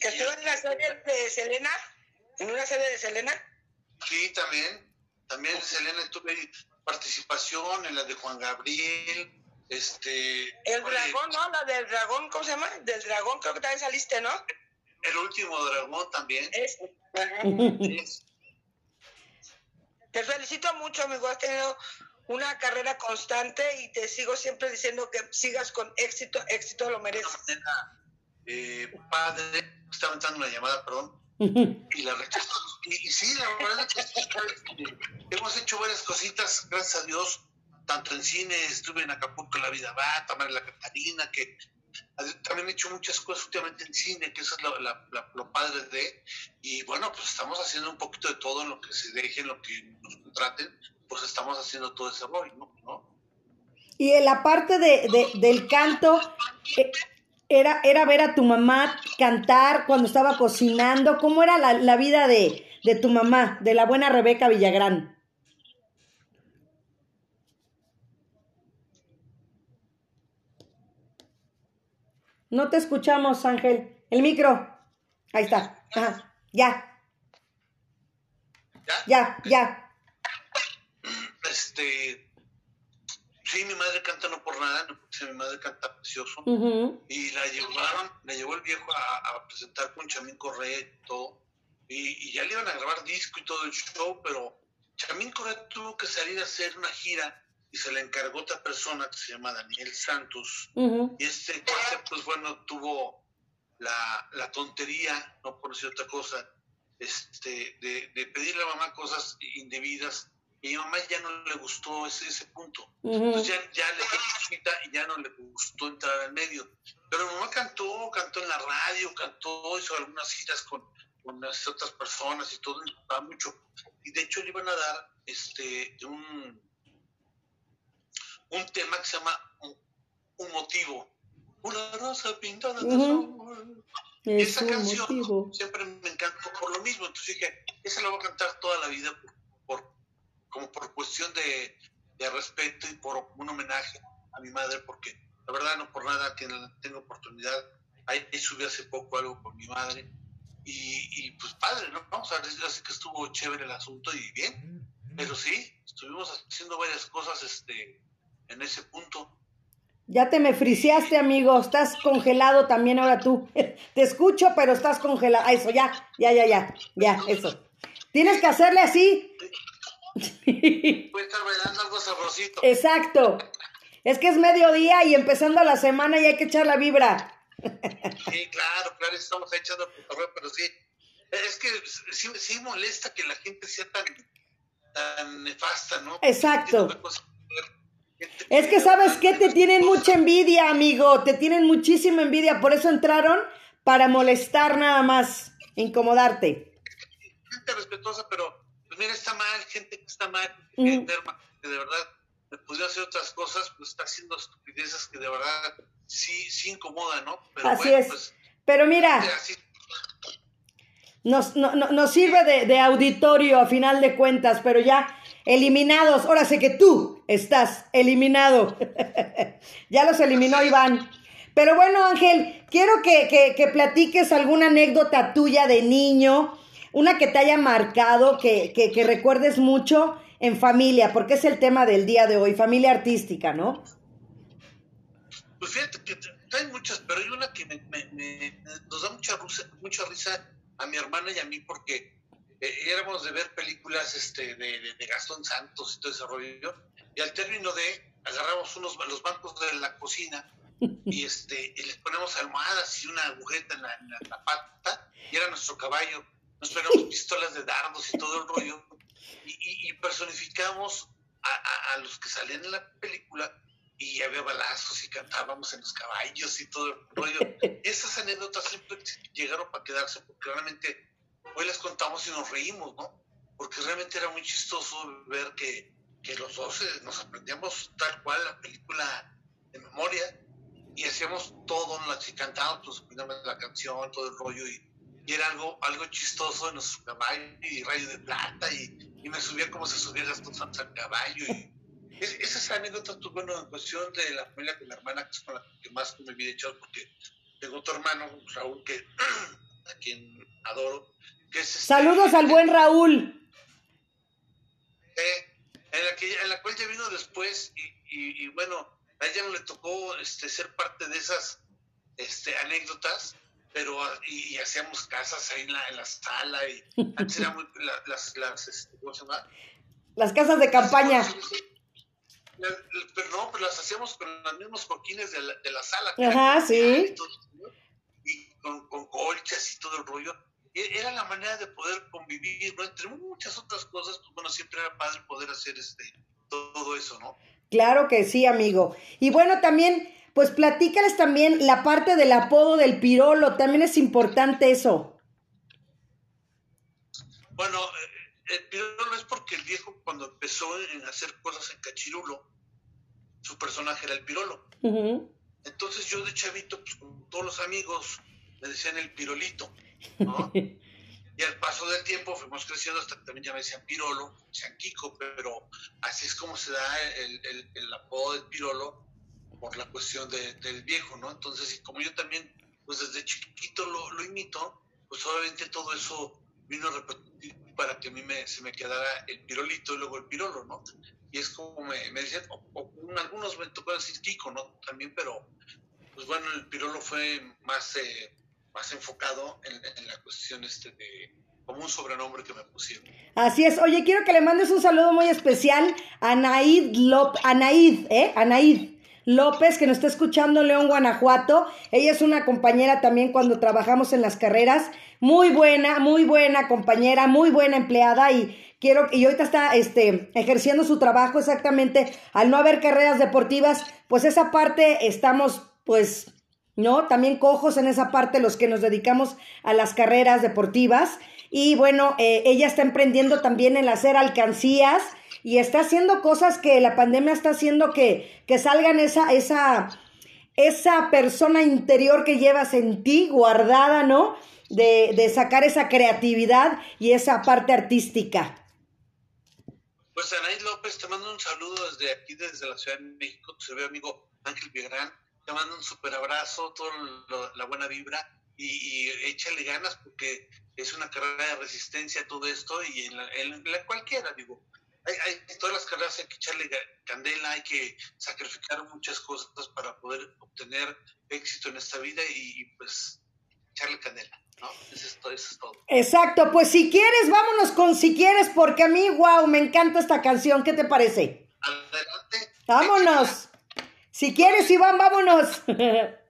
Que estuvo en la serie de Selena, en una serie de Selena. Sí, también. También, Selena, tuve participación en la de Juan Gabriel. Este. El dragón, ¿no? La del dragón, ¿cómo se llama? Del dragón, creo que también saliste, ¿no? El último dragón también. Ese. Ajá. Sí. Te felicito mucho, amigo. Has tenido una carrera constante y te sigo siempre diciendo que sigas con éxito. Éxito lo De una mereces. manera eh, padre. Estaba entrando una llamada, perdón. Y la rechazo. Y, y sí, la verdad es que hemos hecho varias cositas, gracias a Dios. Tanto en cine, estuve en Acapulco, La Vida Va, en La Catarina, que también he hecho muchas cosas últimamente en cine, que eso es lo, la- la- lo padre de. Y bueno, pues estamos haciendo un poquito de todo en lo que se deje, en lo que nos contraten, pues estamos haciendo todo ese rollo, ¿no? ¿no? Y en la parte de, de- del canto, eh, era, era ver a tu mamá cantar cuando estaba cocinando. ¿Cómo era la, la vida de, de tu mamá, de la buena Rebeca Villagrán? No te escuchamos, Ángel. El micro. Ahí está. Ajá. Ya, ¿Ya? ya, ya. Este. Sí, mi madre canta no por nada, no porque mi madre canta precioso. Y la llevaron, la llevó el viejo a, a presentar con Chamín Correa y todo. Y, ya le iban a grabar disco y todo el show, pero Chamín Correa tuvo que salir a hacer una gira y se le encargó otra persona que se llama Daniel Santos. Ujú. Y este pues bueno, tuvo la, la tontería, no por decir otra cosa, este, de, de pedirle a mamá cosas indebidas. Y a mi mamá ya no le gustó ese, ese punto. Ujú. Entonces ya, ya le dio cosita y ya no le gustó entrar al medio. Pero mi mamá cantó, cantó en la radio, cantó, hizo algunas giras con, con las otras personas y todo, y mucho. Y de hecho le iban a dar este un, un tema que se llama Un, motivo. Una rosa pintada de. Y Es esa un canción motivo. siempre me encantó por lo mismo. Entonces dije, esa la voy a cantar toda la vida por, por- como por cuestión de, de respeto y por un homenaje a mi madre, porque la verdad no por nada tiene, tengo oportunidad. Ahí subí hace poco algo con mi madre y, y, pues padre, ¿no? O sea, así que estuvo chévere el asunto y bien. Pero sí, estuvimos haciendo varias cosas este, en ese punto. Ya te me friseaste, amigo. Estás congelado también ahora tú. Te escucho, pero estás congelado. Ah, Eso, ya, ya, ya, ya, ya, eso. Tienes que hacerle así. Voy a estar bailando algo sabrosito. Exacto. Es que es mediodía y empezando la semana y hay que echar la vibra. Sí, claro, claro, estamos echando pero sí. Es que sí, sí molesta que la gente sea tan, tan nefasta, ¿no? Exacto. Es que sabes que te tienen mucha envidia, amigo. Te tienen muchísima envidia. Por eso entraron para molestar nada más, incomodarte. Gente respetuosa, pero pues mira, está mal, gente que está mal, Mm. que enferma, que de verdad me pudiera hacer otras cosas, pues está haciendo estupideces que de verdad sí, sí incomodan, ¿no? Pero Así bueno, es. pues Pero mira, así nos, no- no- nos sirve de, de auditorio a final de cuentas, pero ya eliminados. Ahora sé que tú estás eliminado. ya los eliminó Iván. Pero bueno, Ángel, quiero que, que- que platiques alguna anécdota tuya de niño, una que te haya marcado, que, que- recuerdes mucho en familia, porque es el tema del día de hoy, familia artística, ¿no? Pues fíjate que hay muchas, pero hay una que me, nos da mucha, mucha risa a mi hermana y a mí porque eh, éramos de ver películas este, de, de- de Gastón Santos y todo ese rollo. Y al término de, agarramos unos, los bancos de la cocina y, este, y les ponemos almohadas y una agujeta en la, en la- la pata y era nuestro caballo. Nos ponemos pistolas de dardos y todo el rollo y, y- y personificamos a, a- a los que salían en la película y había balazos y cantábamos en los caballos y todo el rollo. Esas anécdotas siempre llegaron para quedarse porque realmente hoy las contamos y nos reímos, ¿no? Porque realmente era muy chistoso ver que, que los dos nos aprendíamos tal cual la película de memoria y hacíamos todo, y cantábamos, pues la canción, todo el rollo y, y era algo, algo chistoso en nuestro caballo y rayo de plata y, y me subía como se subía Gastón Santos al caballo y es- esas anécdotas, pues bueno, en cuestión de la familia con la hermana, que es con la que más me vi hecho, porque tengo otro hermano, Raúl, que a quien adoro. Que es este, Saludos al buen Raúl. eh, en, la que, en la cual ya vino después y, y- y, bueno, a ella no le tocó este, ser parte de esas este, anécdotas, pero ah, y, y hacíamos casas ahí en la, en la sala y antes era muy, la- las, las este, ¿cómo se llama? Las casas de campaña. La- la- pero no, pero las hacíamos con los mismos coquines de la, de la sala. Ajá, sí. Y, todo, ¿no? Y con, con colchas y todo el rollo. E- Era la manera de poder convivir, ¿no? Entre muchas otras cosas, pues bueno, siempre era padre poder hacer este todo eso, ¿no? Claro que sí, amigo. Y bueno, también, pues platícales también la parte del apodo del pirolo. También es importante eso. Bueno, eh, el pirolo es porque el viejo cuando empezó en hacer cosas en Cachirulo, su personaje era el pirolo. Entonces yo de chavito, pues con todos los amigos, me decían el pirolito, ¿no? y al paso del tiempo fuimos creciendo hasta que también ya me decían pirolo, me decían Kiko, pero así es como se da el, el- el apodo del pirolo por la cuestión de- del viejo, ¿no? Entonces, y como yo también, pues desde chiquito lo, lo imito, pues obviamente todo eso vino a repetir para que a mí me, se me quedara el pirolito y luego el pirolo, ¿no? Y es como me, me decían, o- o un- algunos me tocó decir Kiko, ¿no? También, pero pues bueno, el pirolo fue más, eh, más enfocado en, la cuestión este de como un sobrenombre que me pusieron. Así es. Oye, quiero que le mandes un saludo muy especial a Anaid López, Anaid, ¿eh? Anaid López, que nos está escuchando en León, Guanajuato. Ella es una compañera también cuando trabajamos en las carreras. Muy buena, muy buena compañera, muy buena empleada y quiero, y ahorita está este, ejerciendo su trabajo exactamente. Al no haber carreras deportivas, pues esa parte estamos, pues, ¿no? También cojos en esa parte los que nos dedicamos a las carreras deportivas. Y bueno, eh, ella está emprendiendo también en hacer alcancías y está haciendo cosas que la pandemia está haciendo que, que salgan esa, esa, esa persona interior que llevas en ti guardada, ¿no? De, de sacar esa creatividad y esa parte artística. Pues Anaí López, te mando un saludo desde aquí, desde la Ciudad de México, tu ve amigo Ángel Villagrán, te mando un super abrazo, toda la buena vibra y, y, échale ganas porque es una carrera de resistencia todo esto y en la, en la cualquiera, digo, hay, hay, todas las carreras hay que echarle candela, hay que sacrificar muchas cosas para poder obtener éxito en esta vida y pues echarle candela. ¿no? Eso es, todo, eso es todo. Exacto, pues si quieres, vámonos con si quieres, porque a mí, wow, me encanta esta canción. ¿Qué te parece? Adelante. Vámonos. Si quieres, Iván, vámonos.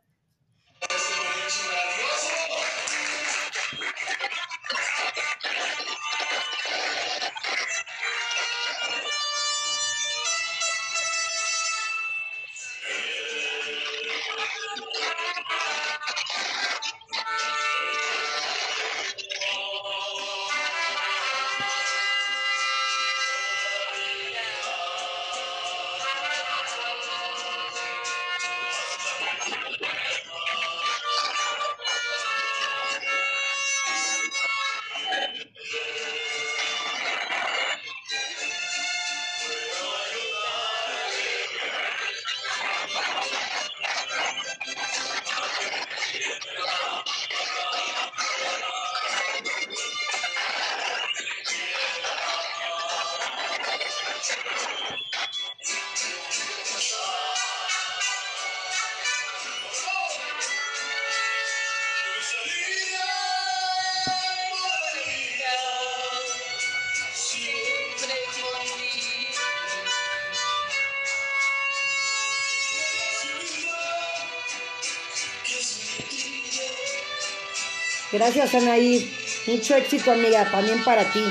Gracias, Anaí. Mucho éxito, amiga, también para ti.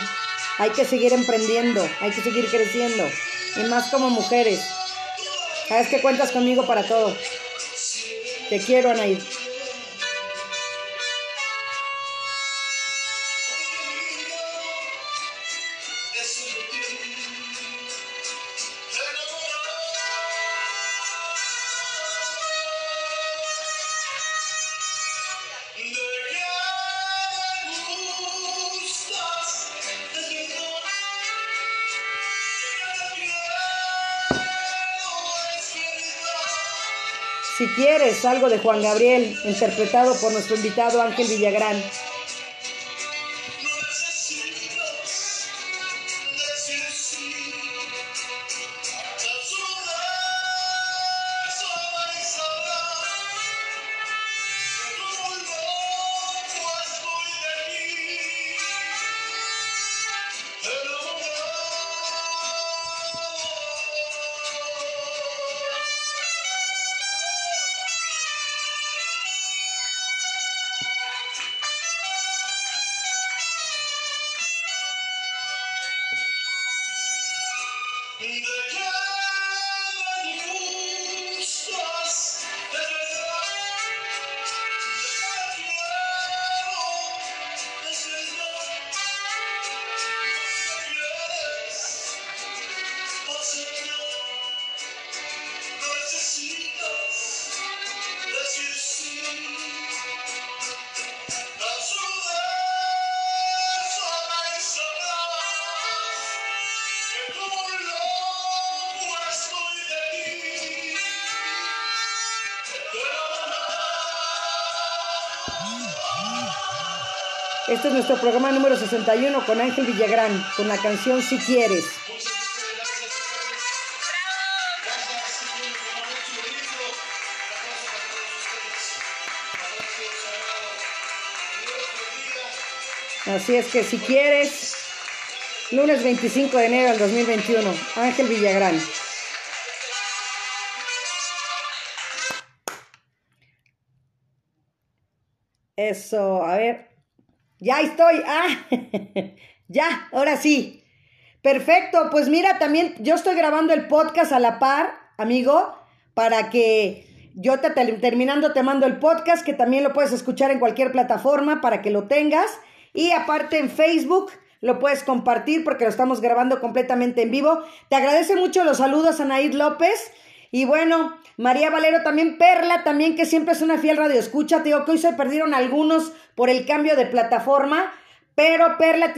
Hay que seguir emprendiendo, hay que seguir creciendo. Y más como mujeres. Sabes que cuentas conmigo para todo. Te quiero, Anaí. Quieres, algo de Juan Gabriel, interpretado por nuestro invitado Ángel Villagrán. Este es nuestro programa número 61 con Ángel Villagrán, con la canción Si Quieres. Así es que si quieres, lunes 25 de enero del 2021, Ángel Villagrán. Eso, a ver. Ya estoy. Ah, ya, ahora sí. Perfecto, pues mira, también yo estoy grabando el podcast a la par, amigo, para que Yo te, terminando te mando el podcast que también lo puedes escuchar en cualquier plataforma para que lo tengas. Y aparte en Facebook lo puedes compartir porque lo estamos grabando completamente en vivo. Te agradece mucho los saludos a Naid López. Y bueno, María Valero también, Perla también, que siempre es una fiel radio escucha. Te digo que hoy se perdieron algunos por el cambio de plataforma, pero Perla